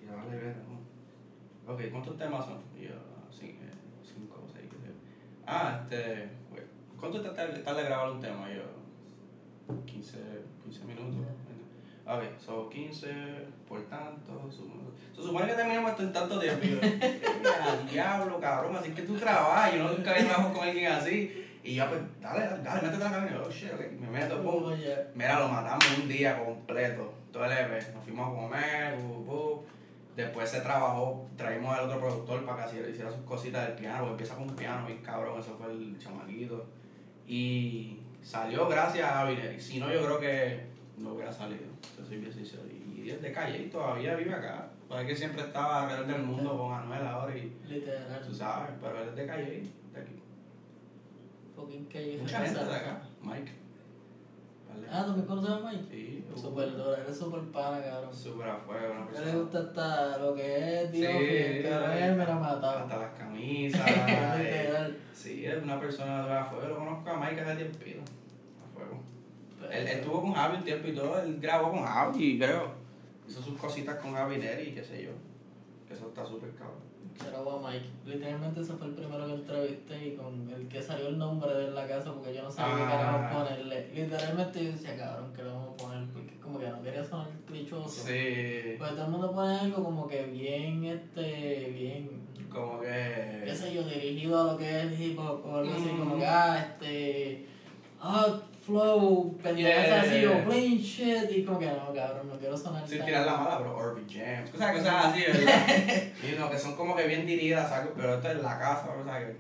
[SPEAKER 2] Y la libreta, ¿no? Ok, ¿cuántos temas son? Y yo, "Ah, eh, cinco o seis, yo. Ah, este, ¿cuánto tarda tarda grabar un tema? Yo, 15, 15 minutos. Ok, so 15 por tanto. sumo- Se supone que terminamos esto en tanto tiempo. Yo, "Ya, diablo, cabrón, así que tú trabajas. Yo nunca había trabajado con alguien así. Y yo, pues, dale, dale, dale, métete a la cabina. Y yo, oh shit, ok, me meto, pum. Mira, lo matamos un día completo, todo el EP. Nos fuimos a comer, bu, bu. Después se trabajó, traímos al otro productor para que hiciera- hiciera sus cositas del piano, porque empieza con un piano bien cabrón, eso fue el chamaquito. Y salió gracias a Javier. Si no, yo creo que no hubiera salido. Yo soy bien sincero. Y es de calle y todavía vive acá. Porque que siempre estaba alrededor del mundo con Anuel ahora y
[SPEAKER 1] literal.
[SPEAKER 2] tú sabes, pero él es de calle.
[SPEAKER 1] Fucking calle.
[SPEAKER 2] Mucha gente de acá. Mike. Vale.
[SPEAKER 1] Ah, ¿también conoces a Mike?
[SPEAKER 2] Sí,
[SPEAKER 1] Súper duro, eres súper pana, cabrón.
[SPEAKER 2] Súper afuera, una persona.
[SPEAKER 1] le gusta hasta lo que es Dios,
[SPEAKER 2] Sí,
[SPEAKER 1] cabrón, él me la mataba.
[SPEAKER 2] Hasta las camisas. eh, sí, es una persona de afuera. Lo conozco a Mike hace tiempito. A fuego. Él, él estuvo con Javi un tiempo y todo. Él grabó con Javi, creo. Hizo sus cositas con Javi Neri y qué sé yo. Eso está súper cabrón.
[SPEAKER 1] Pero a Mike, literalmente ese fue el primero que entrevisté y con el que salió el nombre de él en la casa porque yo no sabía qué
[SPEAKER 2] Ah.
[SPEAKER 1] carajo ponerle. Literalmente yo decía, cabrón, ¿qué le vamos a poner? Porque como que no quería sonar clichoso.
[SPEAKER 2] Sí.
[SPEAKER 1] Pues todo el mundo pone algo como que bien, este, bien,
[SPEAKER 2] Como
[SPEAKER 1] qué
[SPEAKER 2] que.
[SPEAKER 1] sé yo, dirigido a lo que es el hip hop o algo así,
[SPEAKER 2] Mm.
[SPEAKER 1] como que, ah, este, hot flow, pendejas
[SPEAKER 2] Yeah.
[SPEAKER 1] así, o plain shit, y como que no, cabrón, no quiero sonar
[SPEAKER 2] Sin tirar la mala, pero Orby James. Cosas, cosas así, ¿verdad? y no, que son como que bien dirigidas, ¿sabes? Pero esto es la casa, o sea que.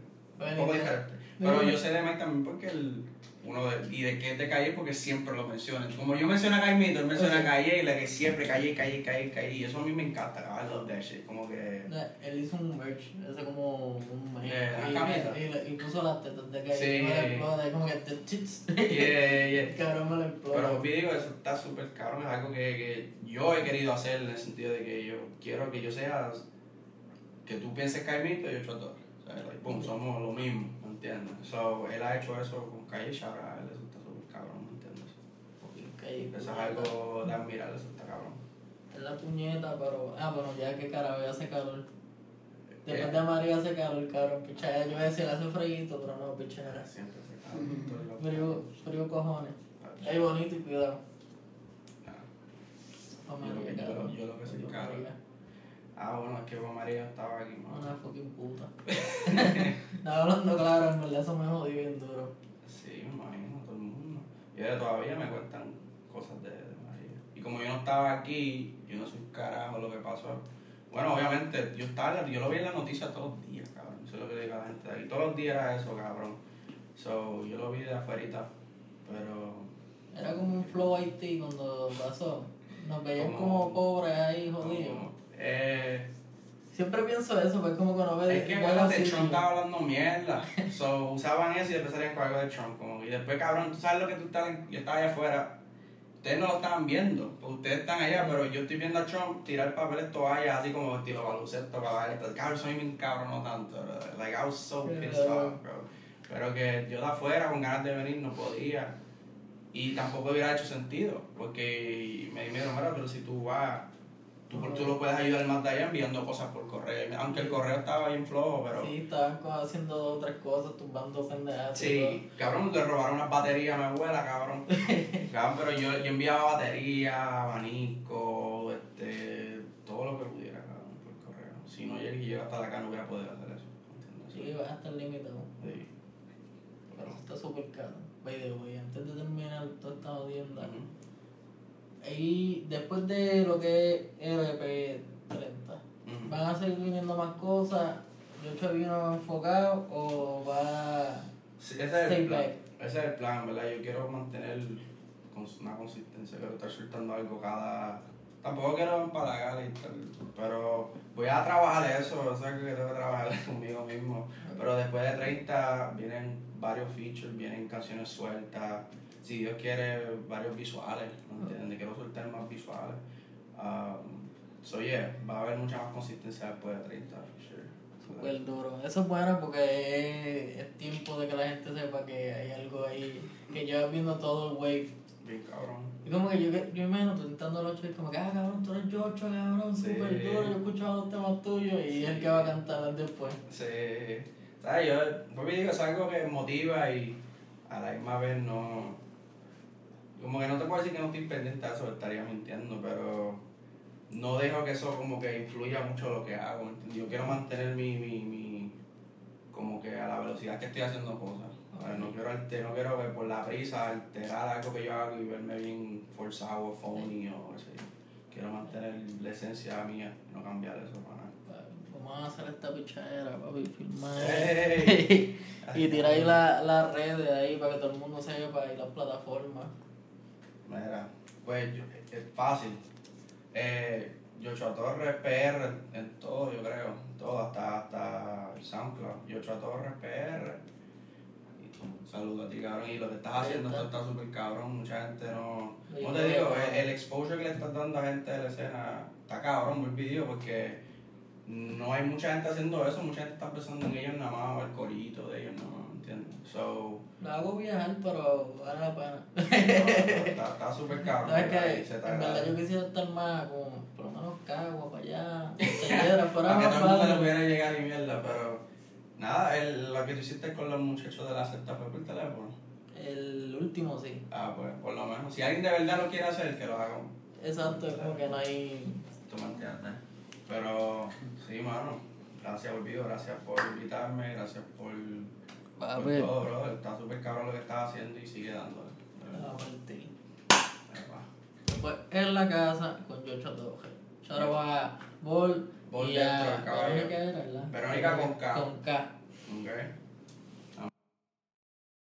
[SPEAKER 2] Un poco diferente. Pero yo sé de Mike también porque el, uno de, y de que es de Calle porque siempre lo menciona. Como yo menciono a Caimito, él menciona a. Calle y la que siempre Calle, Calle, Calle, Calle. Y eso a mí me encanta, I love that shit. Como que.
[SPEAKER 1] Él hizo un merch, ese como un y,
[SPEAKER 2] la camisa.
[SPEAKER 1] y, puso las tetas de que
[SPEAKER 2] Sí.
[SPEAKER 1] como que te tits.
[SPEAKER 2] Yeah, yeah.
[SPEAKER 1] Cabrón me lo explota.
[SPEAKER 2] Pero digo, eso está súper cabrón, es algo que, que yo he querido hacer en el sentido de que yo quiero que yo sea, que tú pienses Caimito y yo Chotor. O sea, like, boom, somos lo mismo, ¿me entiendes? So, él ha hecho eso con Calle Chabra, él eso está súper cabrón, ¿me entiendes?
[SPEAKER 1] Calle,
[SPEAKER 2] Eso es algo de admirar, eso está cabrón.
[SPEAKER 1] Es la puñeta, pero. Ah, bueno, ya que carajo, ya hace calor. Después
[SPEAKER 2] Eh.
[SPEAKER 1] de María hace calor, cabrón, pichadera. Yo iba a decir, hace frío, pero no, pichadera.
[SPEAKER 2] Siempre todo lo-
[SPEAKER 1] Frío, frío cojones. Es bonito y cuidado. Pa'
[SPEAKER 2] Yo lo
[SPEAKER 1] María,
[SPEAKER 2] yo lo-
[SPEAKER 1] cabrón.
[SPEAKER 2] yo lo que soy.
[SPEAKER 1] María.
[SPEAKER 2] Ah, bueno, es que Juan María estaba aquí, mano.
[SPEAKER 1] Una fucking puta. Estaba hablando claro, en verdad eso me jodió bien duro.
[SPEAKER 2] Sí, me imagino, todo el mundo. Y ahora todavía me cuentan cosas de, de María. Y como yo no estaba aquí, yo no sé un carajo lo que pasó. Bueno, obviamente, yo estaba, yo lo vi en la noticia todos los días, cabrón. Eso es lo que digo a la gente de aquí. Todos los días era eso, cabrón. So, yo lo vi de afuera, pero...
[SPEAKER 1] Era como un flow Haití cuando pasó. Nos veían
[SPEAKER 2] Como-
[SPEAKER 1] como, pobres ahí, jodidos.
[SPEAKER 2] eh,
[SPEAKER 1] Siempre pienso eso, pues como que no ve
[SPEAKER 2] es que acuérdate,
[SPEAKER 1] así,
[SPEAKER 2] Trump estaba hablando mierda. So, usaban eso y después salían con algo de Trump. Como, y después, cabrón, tú sabes lo que tú estás, yo estaba allá afuera. Ustedes no lo estaban viendo, ustedes están allá, pero yo estoy viendo a Trump tirar papeles toallas así como estilo baloncesto para ver. Cabrón, soy bien cabrón, no tanto. bro. Like, I was so pissed off, bro. Pero que yo de afuera con ganas de venir no podía. Y tampoco hubiera hecho sentido, porque me dijeron, mira, pero si tú vas, tú, tú lo puedes ayudar más de allá enviando cosas por correo. Aunque el correo estaba bien flojo, pero...
[SPEAKER 1] Sí, estaban haciendo otras cosas, tumbando pendejadas.
[SPEAKER 2] Sí, cabrón, te robaron unas baterías a mi abuela, cabrón. cabrón, pero yo, yo enviaba baterías, abanico, este, todo lo que pudiera, cabrón, por correo. Si no llegué, llegué hasta acá, no hubiera podido hacer eso. ¿entiendes?
[SPEAKER 1] Sí, vas hasta el límite. ¿no?
[SPEAKER 2] Sí.
[SPEAKER 1] Pero está súper caro. By the way, antes de terminar toda esta jodienda.
[SPEAKER 2] Ujú.
[SPEAKER 1] Ahí, después de lo que es RP30,
[SPEAKER 2] Ujú.
[SPEAKER 1] ¿van a seguir viniendo más cosas? ¿Yocho vino enfocado o va
[SPEAKER 2] Sí, ese es el plan.
[SPEAKER 1] back.
[SPEAKER 2] Ese es el plan, ¿verdad? Yo quiero mantener una consistencia, quiero estar soltando algo cada... Tampoco quiero empalagar y tal, pero voy a trabajar eso, o sea que tengo que trabajar conmigo mismo. Pero después de 30 vienen varios features, vienen canciones sueltas, si Dios quiere, varios visuales, ¿me entiendes? Quiero soltar más visuales. Um, so yeah, va a haber mucha más consistencia después de 30, for sure.
[SPEAKER 1] súper duro? Eso es bueno porque es, tiempo de que la gente sepa que hay algo ahí, que llevas viendo todo el wave.
[SPEAKER 2] Bien cabrón.
[SPEAKER 1] Y como que yo, yo imagino tú intentando el 8 y como que, ah, cabrón, tú eres Yocho, cabrón,
[SPEAKER 2] Sí.
[SPEAKER 1] súper duro, yo he escuchado los temas tuyos y es el que va a cantar después.
[SPEAKER 2] Sí, ¿sabes? Yo, porque digo, es algo que motiva y a la misma vez no. Como que no te puedo decir que no estoy pendiente de eso, estaría mintiendo, pero no dejo que eso como que influya mucho lo que hago. ¿entiendes? Yo quiero mantener mi, mi, mi. como que a la velocidad que estoy haciendo cosas. ¿sabes? No quiero, alter- no quiero que por la prisa alterar algo que yo hago y verme bien forzado o phony o así. Quiero mantener la esencia mía y no cambiar eso para nada.
[SPEAKER 1] Vamos a hacer esta pichadera, papi, filmar.
[SPEAKER 2] Ey.
[SPEAKER 1] y tirar ahí la- las redes ahí para que todo el mundo sepa y las plataformas.
[SPEAKER 2] Mira, pues yo- es fácil. Eh, Yochoa Torres PR en todo, yo creo. en Todo, hasta, hasta SoundCloud. Yochoa Torres PR. Saludos a ti, cabrón. Y lo que estás haciendo esto
[SPEAKER 1] está.
[SPEAKER 2] súper cabrón. Mucha gente no. ¿Cómo te digo? El, el exposure que le estás dando a gente de la escena está cabrón por el video porque no hay mucha gente haciendo eso. Mucha gente está pensando en ellos nada más el corito de ellos nada más, ¿entiendes? So.
[SPEAKER 1] Lo hago viajar, pero vale la pena.
[SPEAKER 2] no, está está súper cabrón.
[SPEAKER 1] No, es que
[SPEAKER 2] se
[SPEAKER 1] en verdad yo quisiera estar más como, por lo menos Cagua para allá, Montelledra, fuera
[SPEAKER 2] Para que
[SPEAKER 1] más
[SPEAKER 2] todo el
[SPEAKER 1] fácil.
[SPEAKER 2] pudiera llegar y mierda, pero nada, el, lo que tú hiciste con los muchachos de la secta fue por teléfono.
[SPEAKER 1] El último sí.
[SPEAKER 2] Ah, pues por lo menos. Si alguien de verdad lo quiere hacer, que lo haga.
[SPEAKER 1] Exacto, es como que no hay.
[SPEAKER 2] Tú me entiendes. Pero sí, mano. Gracias por el video, gracias por invitarme, gracias por, por
[SPEAKER 1] Papi.
[SPEAKER 2] todo, bro. Está súper cabrón lo que estás haciendo y sigue dándole.
[SPEAKER 1] Ah. Fue en la casa con Yocho Doge. Ahora va a Bol
[SPEAKER 2] Bol
[SPEAKER 1] y a.
[SPEAKER 2] Verónica con K.
[SPEAKER 1] Con K.
[SPEAKER 2] Ok.